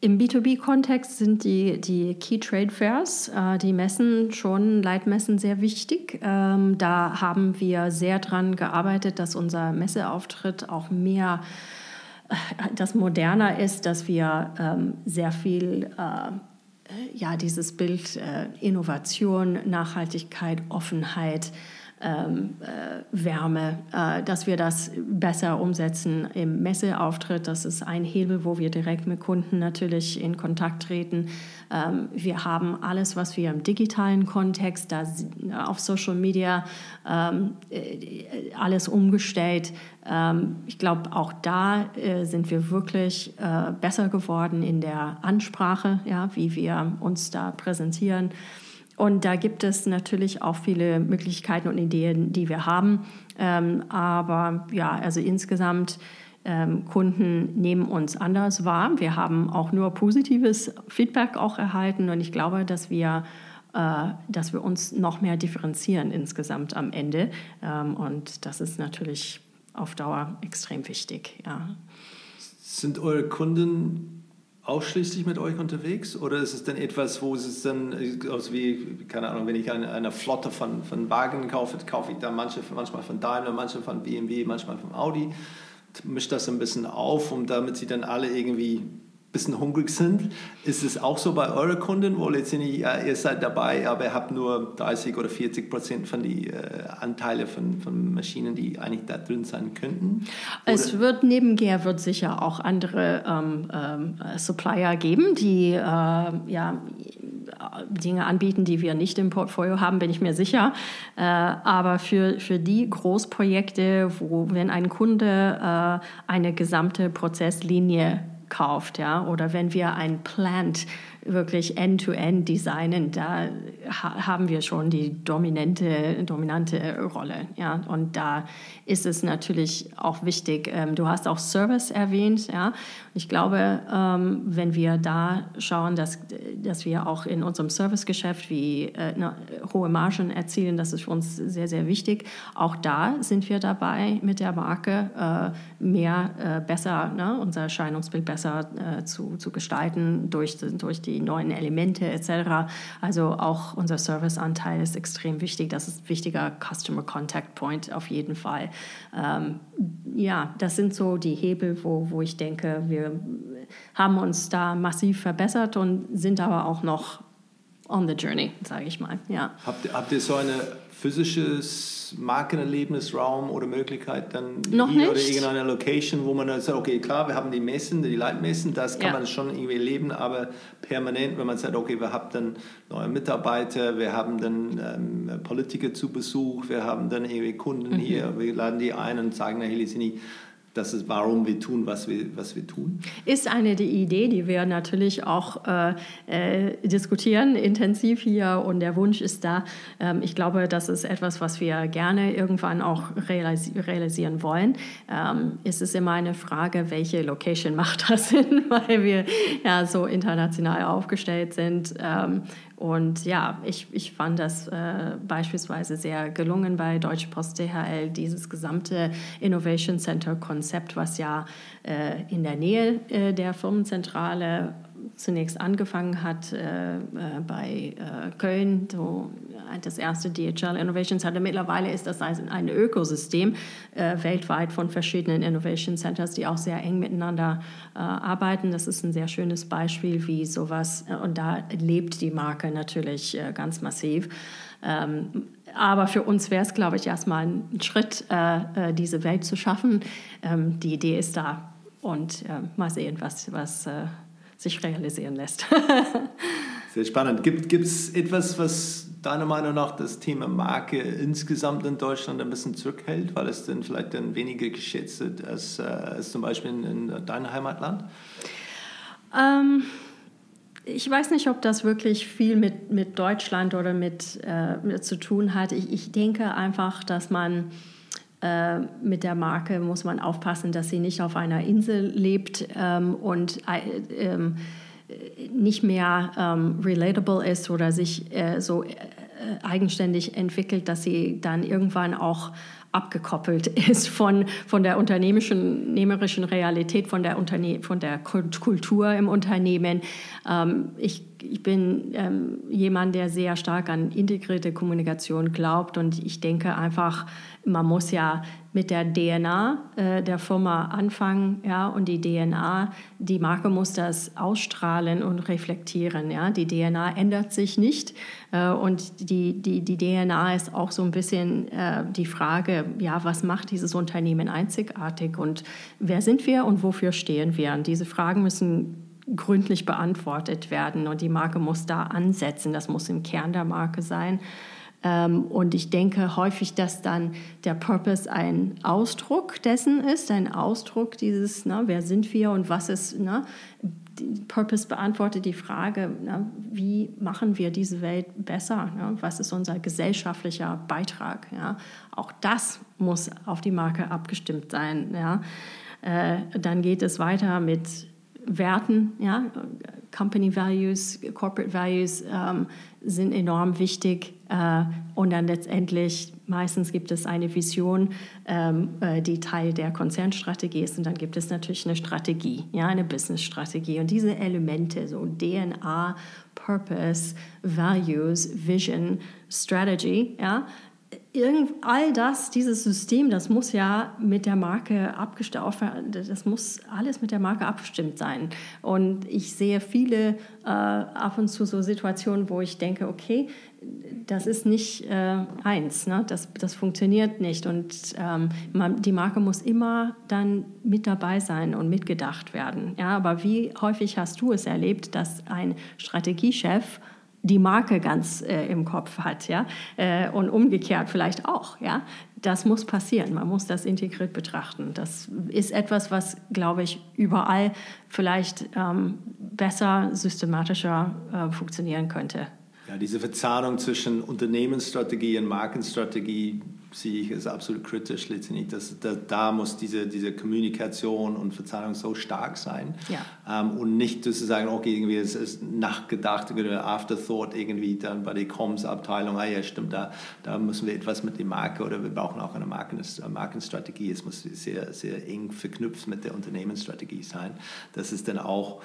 im B2B-Kontext sind die, die Key Trade Fairs, äh, die Messen schon, Leitmessen sehr wichtig. Ähm, da haben wir sehr daran gearbeitet, dass unser Messeauftritt auch mehr äh, das moderner ist, dass wir ähm, sehr viel äh, ja, dieses Bild äh, Innovation, Nachhaltigkeit, Offenheit, ähm, äh, Wärme, äh, dass wir das besser umsetzen im Messeauftritt. Das ist ein Hebel, wo wir direkt mit Kunden natürlich in Kontakt treten. Ähm, wir haben alles, was wir im digitalen Kontext, da auf Social Media, ähm, äh, alles umgestellt. Ähm, ich glaube, auch da äh, sind wir wirklich äh, besser geworden in der Ansprache, ja, wie wir uns da präsentieren. Und da gibt es natürlich auch viele Möglichkeiten und Ideen, die wir haben. Ähm, aber ja, also insgesamt ähm, Kunden nehmen uns anders wahr. Wir haben auch nur positives Feedback auch erhalten und ich glaube, dass wir äh, dass wir uns noch mehr differenzieren insgesamt am Ende. Ähm, und das ist natürlich auf Dauer extrem wichtig. Ja. Sind eure Kunden ausschließlich mit euch unterwegs? Oder ist es denn etwas, wo es dann aus wie, keine Ahnung, wenn ich eine, eine Flotte von, von Wagen kaufe, kaufe ich dann manche, manchmal von Daimler, manche von BMW, manchmal von Audi, mischt das ein bisschen auf, um damit sie dann alle irgendwie bisschen hungrig sind. Ist es auch so bei euren Kunden, wo letztendlich ja, ihr seid dabei, aber ihr habt nur 30 oder 40 Prozent von den äh, Anteilen von, von Maschinen, die eigentlich da drin sein könnten? Oder? Es wird neben GER wird sicher auch andere ähm, ähm, Supplier geben, die äh, ja, Dinge anbieten, die wir nicht im Portfolio haben, bin ich mir sicher. Äh, aber für, für die Großprojekte, wo wenn ein Kunde äh, eine gesamte Prozesslinie kauft, ja, oder wenn wir ein Plant wirklich end-to-end -end designen, da ha haben wir schon die dominante, dominante Rolle. Ja? Und da ist es natürlich auch wichtig. Ähm, du hast auch Service erwähnt. Ja? Ich glaube, ähm, wenn wir da schauen, dass, dass wir auch in unserem Servicegeschäft wie äh, hohe Margen erzielen, das ist für uns sehr, sehr wichtig. Auch da sind wir dabei, mit der Marke äh, mehr, äh, besser, ne? unser Erscheinungsbild besser zu, zu gestalten durch, durch die die neuen Elemente etc. Also auch unser Serviceanteil ist extrem wichtig. Das ist ein wichtiger Customer Contact Point auf jeden Fall. Ähm, ja, das sind so die Hebel, wo, wo ich denke, wir haben uns da massiv verbessert und sind aber auch noch on the journey, sage ich mal. Ja. Habt, habt ihr so eine physisches Markenerlebnisraum oder Möglichkeit dann Noch hier nicht. oder irgendeine Location, wo man dann sagt, okay, klar, wir haben die Messen, die Leitmessen, das kann ja. man schon irgendwie leben, aber permanent, wenn man sagt, okay, wir haben dann neue Mitarbeiter, wir haben dann ähm, Politiker zu Besuch, wir haben dann irgendwie Kunden mhm. hier, wir laden die ein und sagen, hey, Lisini, das ist, warum wir tun, was wir, was wir tun? Ist eine die Idee, die wir natürlich auch äh, äh, diskutieren, intensiv hier. Und der Wunsch ist da. Ähm, ich glaube, das ist etwas, was wir gerne irgendwann auch realisi realisieren wollen. Ähm, ist es immer eine Frage, welche Location macht das Sinn, weil wir ja so international aufgestellt sind. Ähm, und ja, ich, ich fand das äh, beispielsweise sehr gelungen bei Deutsche Post DHL, dieses gesamte Innovation Center Konzept, was ja äh, in der Nähe äh, der Firmenzentrale zunächst angefangen hat äh, äh, bei äh, Köln, so das erste DHL Innovation Center. Mittlerweile ist das ein, Ökosystem äh, weltweit von verschiedenen Innovation Centers, die auch sehr eng miteinander äh, arbeiten. Das ist ein sehr schönes Beispiel, wie sowas, äh, und da lebt die Marke natürlich ganz massiv. Ähm, aber für uns wäre es, glaube ich, erstmal ein Schritt, diese Welt zu schaffen. Ähm, die Idee ist da und mal sehen, was, was sich realisieren lässt. Sehr spannend. Gibt es etwas, was deiner Meinung nach das Thema Marke insgesamt in Deutschland ein bisschen zurückhält, weil es dann vielleicht dann weniger geschätzt wird als, äh, als zum Beispiel in, in deinem Heimatland? Ähm, ich weiß nicht, ob das wirklich viel mit, mit Deutschland oder mit, äh, mit zu tun hat. Ich, ich denke einfach, dass man äh, mit der Marke muss man aufpassen, dass sie nicht auf einer Insel lebt ähm, und äh, ähm, nicht mehr ähm, relatable ist oder sich äh, so eigenständig entwickelt, dass sie dann irgendwann auch abgekoppelt ist von, von der unternehmerischen Realität, von der, Unterne von der Kultur im Unternehmen. Ähm, ich, ich bin ähm, jemand, der sehr stark an integrierte Kommunikation glaubt und ich denke einfach, man muss ja mit der DNA äh, der Firma anfangen, ja, und die DNA, die Marke muss das ausstrahlen und reflektieren, ja. Die DNA ändert sich nicht äh, und die, die, die DNA ist auch so ein bisschen äh, die Frage, ja, was macht dieses Unternehmen einzigartig und wer sind wir und wofür stehen wir? Und diese Fragen müssen gründlich beantwortet werden und die Marke muss da ansetzen, das muss im Kern der Marke sein. Ähm, und ich denke häufig, dass dann der Purpose ein Ausdruck dessen ist, ein Ausdruck dieses, na, wer sind wir und was ist, na, Purpose beantwortet die Frage, na, wie machen wir diese Welt besser? Ja? Was ist unser gesellschaftlicher Beitrag? Ja? Auch das muss auf die Marke abgestimmt sein. Ja? Äh, dann geht es weiter mit Werten, ja? Company Values, Corporate Values ähm, sind enorm wichtig. Äh, und dann letztendlich, meistens gibt es eine Vision, ähm, äh, die Teil der Konzernstrategie ist. Und dann gibt es natürlich eine Strategie, ja, eine Business-Strategie. Und diese Elemente, so DNA, Purpose, Values, Vision, Strategy, ja, irgend, all das, dieses System, das muss ja mit der Marke abgestimmt, das muss alles mit der Marke abgestimmt sein. Und ich sehe viele äh, ab und zu so Situationen, wo ich denke, okay, das ist nicht äh, eins, ne? das, das funktioniert nicht. Und ähm, man, die Marke muss immer dann mit dabei sein und mitgedacht werden. Ja, aber wie häufig hast du es erlebt, dass ein Strategiechef die Marke ganz äh, im Kopf hat, ja, äh, und umgekehrt vielleicht auch, ja. Das muss passieren. Man muss das integriert betrachten. Das ist etwas, was, glaube ich, überall vielleicht ähm, besser, systematischer äh, funktionieren könnte. Ja, diese Verzahnung zwischen Unternehmensstrategie und Markenstrategie sehe ich als absolut kritisch letztendlich. Dass, da, da muss diese, diese Kommunikation und Verzahnung so stark sein ja. ähm, und nicht zu sagen, okay, irgendwie es ist nachgedacht Afterthought irgendwie dann bei der Comms-Abteilung, ah ja, stimmt, da, da müssen wir etwas mit der Marke oder wir brauchen auch eine Marken, Markenstrategie. Es muss sehr, sehr eng verknüpft mit der Unternehmensstrategie sein. Das ist dann auch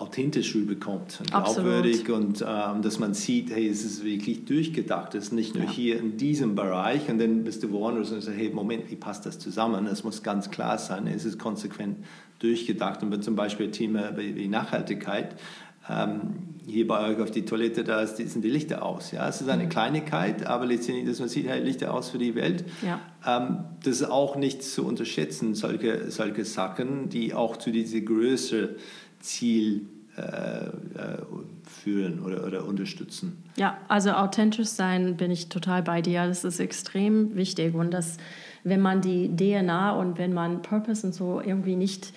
authentisch rüberkommt und glaubwürdig und ähm, dass man sieht, hey, es ist wirklich durchgedacht, es ist nicht nur ja. hier in diesem Bereich und dann bist du woanders und sagst, hey, Moment, wie passt das zusammen? Es muss ganz klar sein, es ist konsequent durchgedacht und wenn zum Beispiel Thema wie Nachhaltigkeit, ähm, hier bei euch auf die Toilette, da sind die Lichter aus. Ja? Es ist eine mhm. Kleinigkeit, aber letztendlich, dass man sieht, hey, Lichter aus für die Welt. Ja. Ähm, das ist auch nicht zu unterschätzen, solche, solche Sachen, die auch zu diesem größeren Ziel äh, äh, führen oder, oder unterstützen. Ja, also authentisch sein bin ich total bei dir. Das ist extrem wichtig und das, wenn man die DNA und wenn man Purpose und so irgendwie nicht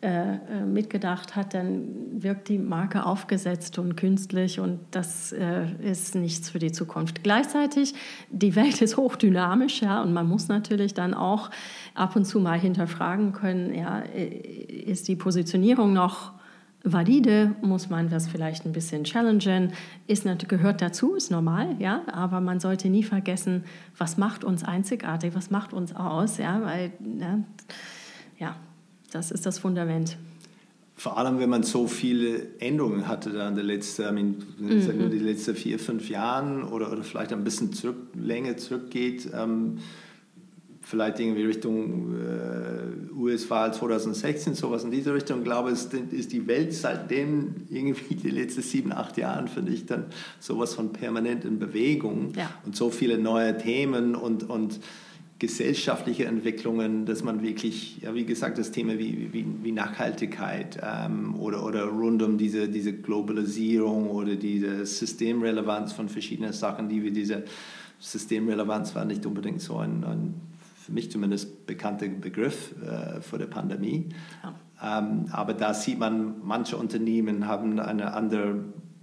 äh, mitgedacht hat, dann wirkt die Marke aufgesetzt und künstlich und das äh, ist nichts für die Zukunft. Gleichzeitig, die Welt ist hochdynamisch ja, und man muss natürlich dann auch ab und zu mal hinterfragen können, ja, ist die Positionierung noch valide, muss man das vielleicht ein bisschen challengen, ist, gehört dazu, ist normal, ja, aber man sollte nie vergessen, was macht uns einzigartig, was macht uns aus, ja, weil, ja, ja das ist das Fundament. Vor allem, wenn man so viele Änderungen hatte da in der letzten, I mean, mhm. nur die letzten vier, fünf Jahren oder, oder vielleicht ein bisschen zurück, länger zurückgeht, ähm, vielleicht irgendwie Richtung äh, US-Wahl 2016, sowas in diese Richtung. Ich glaube, es ist die Welt seitdem irgendwie die letzten sieben, acht Jahren, finde ich, dann sowas von permanent in Bewegung ja. und so viele neue Themen und, und gesellschaftliche Entwicklungen, dass man wirklich, ja, wie gesagt, das Thema wie, wie, wie Nachhaltigkeit ähm, oder, oder rund um diese, diese Globalisierung oder diese Systemrelevanz von verschiedenen Sachen, die wir diese Systemrelevanz war nicht unbedingt so ein, ein für mich zumindest bekannter Begriff äh, vor der Pandemie. Ja. Ähm, aber da sieht man, manche Unternehmen haben eine andere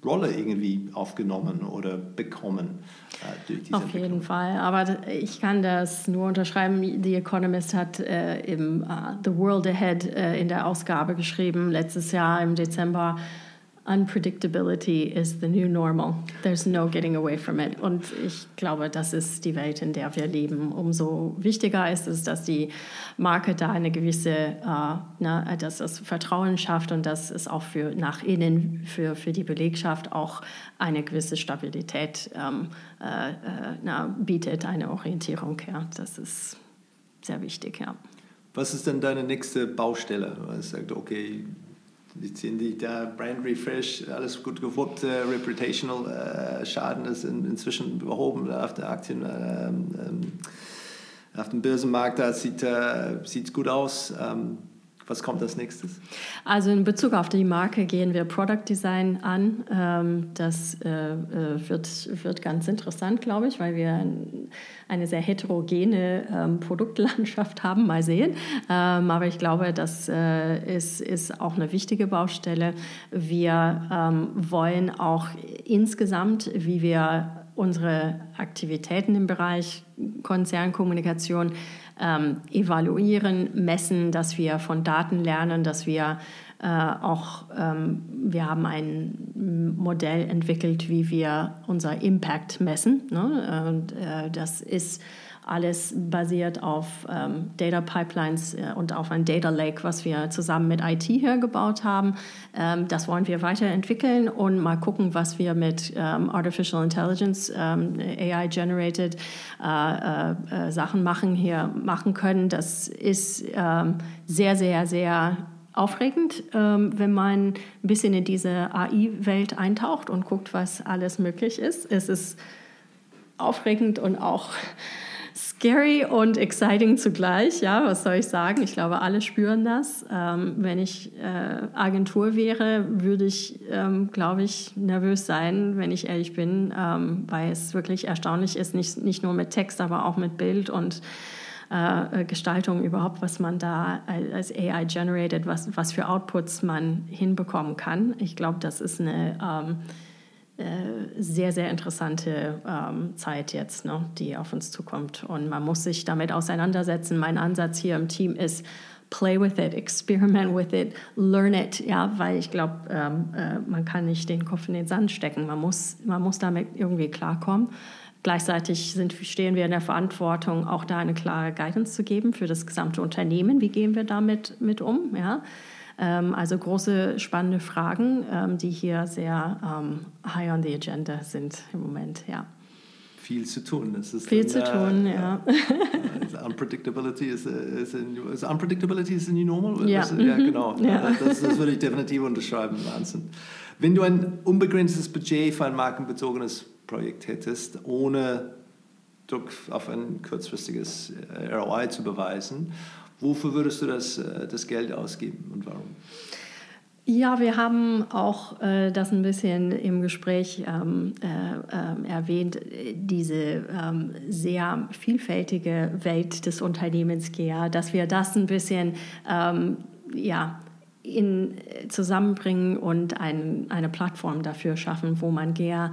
Rolle irgendwie aufgenommen oder bekommen äh, durch diese Auf jeden Fall. Aber ich kann das nur unterschreiben. The Economist hat äh, im uh, The World Ahead äh, in der Ausgabe geschrieben, letztes Jahr im Dezember, Unpredictability is the new normal. There's no getting away from it. Und ich glaube, das ist die Welt, in der wir leben. Umso wichtiger ist es, dass die Marke da eine gewisse, äh, na, dass das Vertrauen schafft und dass es auch für nach innen, für, für die Belegschaft auch eine gewisse Stabilität ähm, äh, äh na, bietet, eine Orientierung. Ja. Das ist sehr wichtig, ja. Was ist denn deine nächste Baustelle? Du sagt, okay, Jetzt sind die da Brand Refresh, alles gut gewuppt, äh, Reputational äh, Schaden ist in, inzwischen behoben auf der Aktien, ähm, ähm, auf dem Börsenmarkt, da sieht es äh, gut aus. Ähm, was kommt als nächstes? Also in Bezug auf die Marke gehen wir Product Design an. Ähm, das äh, äh, wird, wird ganz interessant, glaube ich, weil wir eine sehr heterogene ähm, Produktlandschaft haben. Mal sehen. Ähm, aber ich glaube, das äh, ist, ist auch eine wichtige Baustelle. Wir wollen auch insgesamt, wie wir unsere Aktivitäten im Bereich Konzernkommunikation ähm, evaluieren, messen, dass wir von Daten lernen, dass wir äh, auch, ähm, wir haben ein Modell entwickelt, wie wir unser Impact messen. Ne? Und, äh, das ist alles basiert auf ähm, Data Pipelines äh, und auf ein Data Lake, was wir zusammen mit IT hier gebaut haben. Ähm, das wollen wir weiterentwickeln und mal gucken, was wir mit ähm, Artificial Intelligence, ähm, AI-generated äh, äh, äh, Sachen machen hier machen können. Das ist ähm, sehr, sehr, sehr aufregend, ähm, wenn man ein bisschen in diese AI-Welt eintaucht und guckt, was alles möglich ist. Es ist aufregend und auch scary und exciting zugleich. Ja, was soll ich sagen? Ich glaube, alle spüren das. Ähm, wenn ich äh, Agentur wäre, würde ich, ähm, glaube ich, nervös sein, wenn ich ehrlich bin, ähm, weil es wirklich erstaunlich ist, nicht, nicht nur mit Text, aber auch mit Bild und äh, Gestaltung überhaupt, was man da als AI generated, was, was für Outputs man hinbekommen kann. Ich glaube, das ist eine ähm, äh, sehr, sehr interessante ähm, Zeit jetzt, ne, die auf uns zukommt. Und man muss sich damit auseinandersetzen. Mein Ansatz hier im Team ist, play with it, experiment with it, learn it, ja, weil ich glaube, ähm, äh, man kann nicht den Kopf in den Sand stecken. Man muss, man muss damit irgendwie klarkommen. Gleichzeitig sind, stehen wir in der Verantwortung, auch da eine klare Guidance zu geben für das gesamte Unternehmen. Wie gehen wir damit mit um? Ja? Ähm, also große, spannende Fragen, ähm, die hier sehr ähm, high on the agenda sind im Moment, ja. Viel zu tun. Das ist Viel zu tun, ja. ja. unpredictability is, is, is, unpredictability is the new normal? Ja, das, ja genau. Ja. Das, das würde ich definitiv unterschreiben. Wahnsinn. Wenn du ein unbegrenztes Budget für ein markenbezogenes Projekt hättest, ohne Druck auf ein kurzfristiges äh, ROI zu beweisen Wofür würdest du das, äh, das Geld ausgeben und warum? Ja, wir haben auch äh, das ein bisschen im Gespräch ähm, äh, äh, erwähnt, diese ähm, sehr vielfältige Welt des Unternehmens GEA, dass wir das ein bisschen ähm, ja, in, zusammenbringen und ein, eine Plattform dafür schaffen, wo man GEA äh,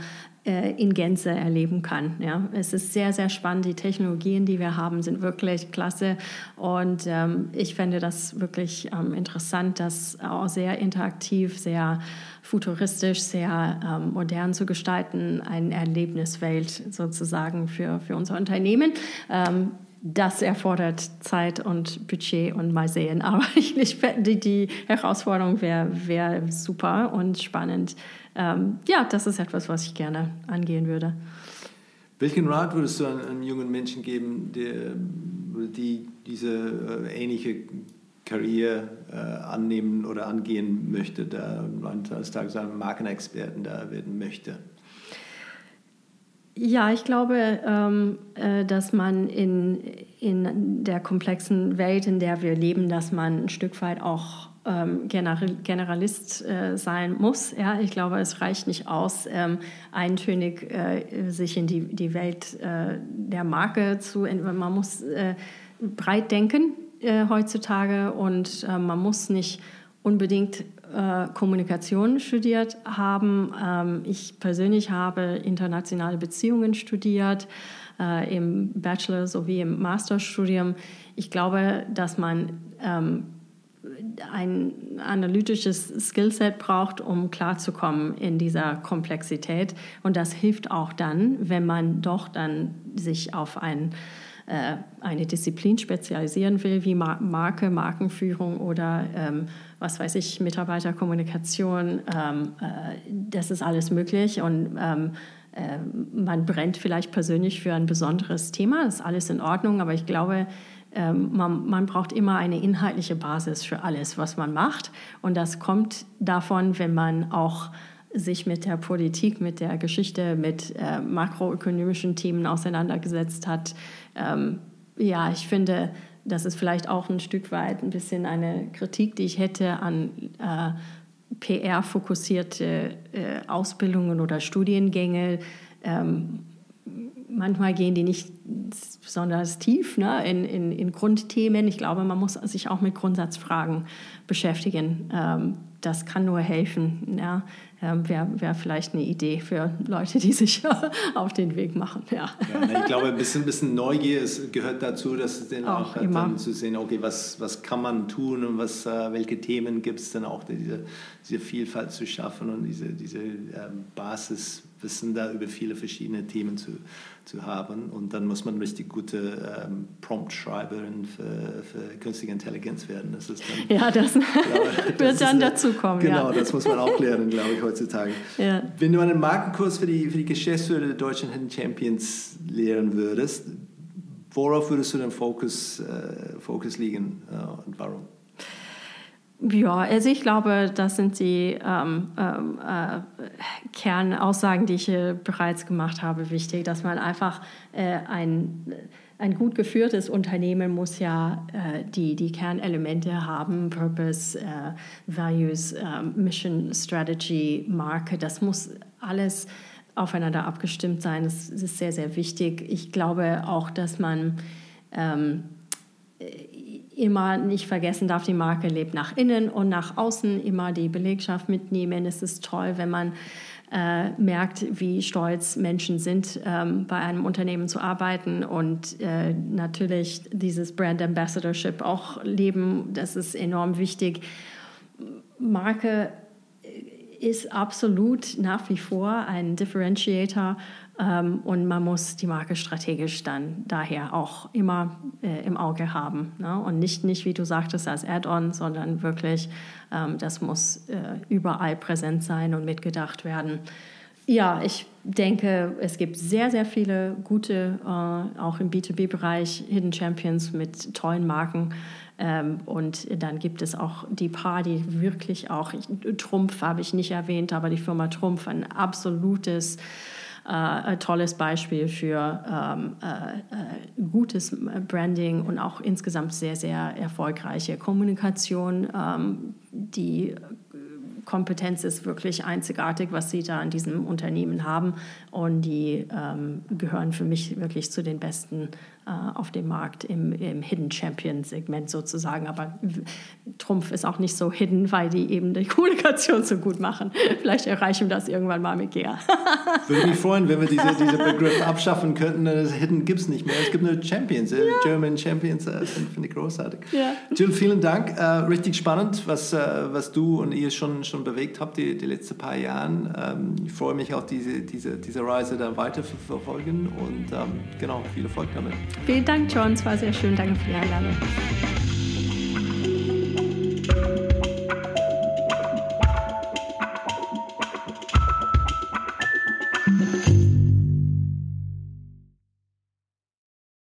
in Gänze erleben kann. Ja. Es ist sehr, sehr spannend. Die Technologien, die wir haben, sind wirklich klasse. Und ähm, ich fände das wirklich ähm, interessant, das auch sehr interaktiv, sehr futuristisch, sehr ähm, modern zu gestalten. Eine Erlebniswelt sozusagen für, für unser Unternehmen. Ähm, das erfordert Zeit und Budget und mal sehen. Aber ich, die, die Herausforderung wäre wär super und spannend. Ähm, ja, das ist etwas, was ich gerne angehen würde. Welchen Rat würdest du einem jungen Menschen geben, der, die diese äh, ähnliche Karriere äh, annehmen oder angehen möchte, da eines Tages ein Markenexperten da werden möchte? Ja, ich glaube, ähm, äh, dass man in, in der komplexen Welt, in der wir leben, dass man ein Stück weit auch ähm, Generalist äh, sein muss. Ja, ich glaube, es reicht nicht aus, ähm, eintönig äh, sich in die, die Welt äh, der Marke zu. Man muss äh, breit denken äh, heutzutage und man muss nicht unbedingt äh, Kommunikation studiert haben. Ähm, ich persönlich habe internationale Beziehungen studiert, äh, im Bachelor sowie im Masterstudium. Ich glaube, dass man ähm, ein analytisches Skillset braucht, um klarzukommen in dieser Komplexität. Und das hilft auch dann, wenn man doch dann sich auf ein, äh, eine Disziplin spezialisieren will, wie Marke, Markenführung oder ähm, was weiß ich, Mitarbeiterkommunikation. Ähm, äh, das ist alles möglich und ähm, äh, man brennt vielleicht persönlich für ein besonderes Thema. Das ist alles in Ordnung, aber ich glaube, ähm, man, man, braucht immer eine inhaltliche Basis für alles, was man macht. Und das kommt davon, wenn man auch sich mit der Politik, mit der Geschichte, mit äh, makroökonomischen Themen auseinandergesetzt hat. Ähm, ja, ich finde, das ist vielleicht auch ein Stück weit ein bisschen eine Kritik, die ich hätte an äh, PR-fokussierte äh, Ausbildungen oder Studiengänge. Ähm, manchmal gehen die nicht besonders tief ne, in, in, in, Grundthemen. Ich glaube, man muss sich auch mit Grundsatzfragen beschäftigen. Ähm, das kann nur helfen. Ja. Ähm, Wäre wär vielleicht eine Idee für Leute, die sich auf den Weg machen. Ja. ja ich glaube, ein bisschen, bisschen Neugier ist, gehört dazu, dass es dann auch, auch dann zu sehen, okay, was, was kann man tun und was, äh, welche Themen gibt es dann auch, diese, diese Vielfalt zu schaffen und diese, diese ähm, Basiswissen da über viele verschiedene Themen zu, zu haben. Und dann muss man richtig gute ähm, Prompt-Schreiberin für, für künstliche Intelligenz werden. Das ist dann, ja, das, glaube, das wird dann dazu kommen. Genau, ja. das muss man auch lernen, glaube ich, heutzutage. Ja. Wenn du einen Markenkurs für die, für die Geschäftsführer der deutschen Hidden Champions lehren würdest, worauf würdest du den Fokus, äh, Fokus liegen äh, und warum? Ja, also ich glaube, das sind die ähm, ähm, äh, Kernaussagen, die ich äh, bereits gemacht habe, wichtig, dass man einfach äh, ein, ein gut geführtes Unternehmen muss ja äh, die, die Kernelemente haben, Purpose, äh, Values, ähm, Mission, Strategy, Marke, das muss alles aufeinander abgestimmt sein. Das ist sehr, sehr wichtig. Ich glaube auch, dass man ähm, immer nicht vergessen darf, die Marke lebt nach innen und nach außen, immer die Belegschaft mitnehmen. Es ist toll, wenn man äh, merkt, wie stolz Menschen sind, ähm, bei einem Unternehmen zu arbeiten und äh, natürlich dieses Brand Ambassadorship auch leben. Das ist enorm wichtig. Marke ist absolut nach wie vor ein Differentiator ähm, und man muss die Marke strategisch dann daher auch immer äh, im Auge haben. Ne? Und nicht, nicht, wie du sagtest, als Add-on, sondern wirklich, ähm, das muss äh, überall präsent sein und mitgedacht werden. Ja, ich denke, es gibt sehr, sehr viele gute, äh, auch im B2B-Bereich, Hidden Champions mit tollen Marken. Ähm, und dann gibt es auch die paar, die wirklich auch, Trumpf habe ich nicht erwähnt, aber die Firma Trumpf, ein absolutes äh, tolles Beispiel für ähm, äh, äh, gutes Branding und auch insgesamt sehr, sehr erfolgreiche Kommunikation, ähm, die Kompetenz ist wirklich einzigartig, was sie da in diesem Unternehmen haben. Und die ähm, gehören für mich wirklich zu den besten äh, auf dem Markt im, im Hidden Champion Segment sozusagen. Aber Trumpf ist auch nicht so hidden, weil die eben die Kommunikation so gut machen. Vielleicht erreichen wir das irgendwann mal mit GEA. Würde mich freuen, wenn wir diese, diese Begriffe abschaffen könnten. Das Hidden gibt es nicht mehr. Es gibt nur Champions, äh, ja. German Champions. Äh, Finde ich großartig. Ja. Jill, vielen Dank. Äh, richtig spannend, was, äh, was du und ihr schon, schon bewegt habt die, die letzten paar Jahre. Ähm, ich freue mich auch, diese, diese, diese Reise dann weiter zu verfolgen und ähm, genau, viel Erfolg damit. Vielen Dank, John. Es war sehr schön. Danke für die Einladung.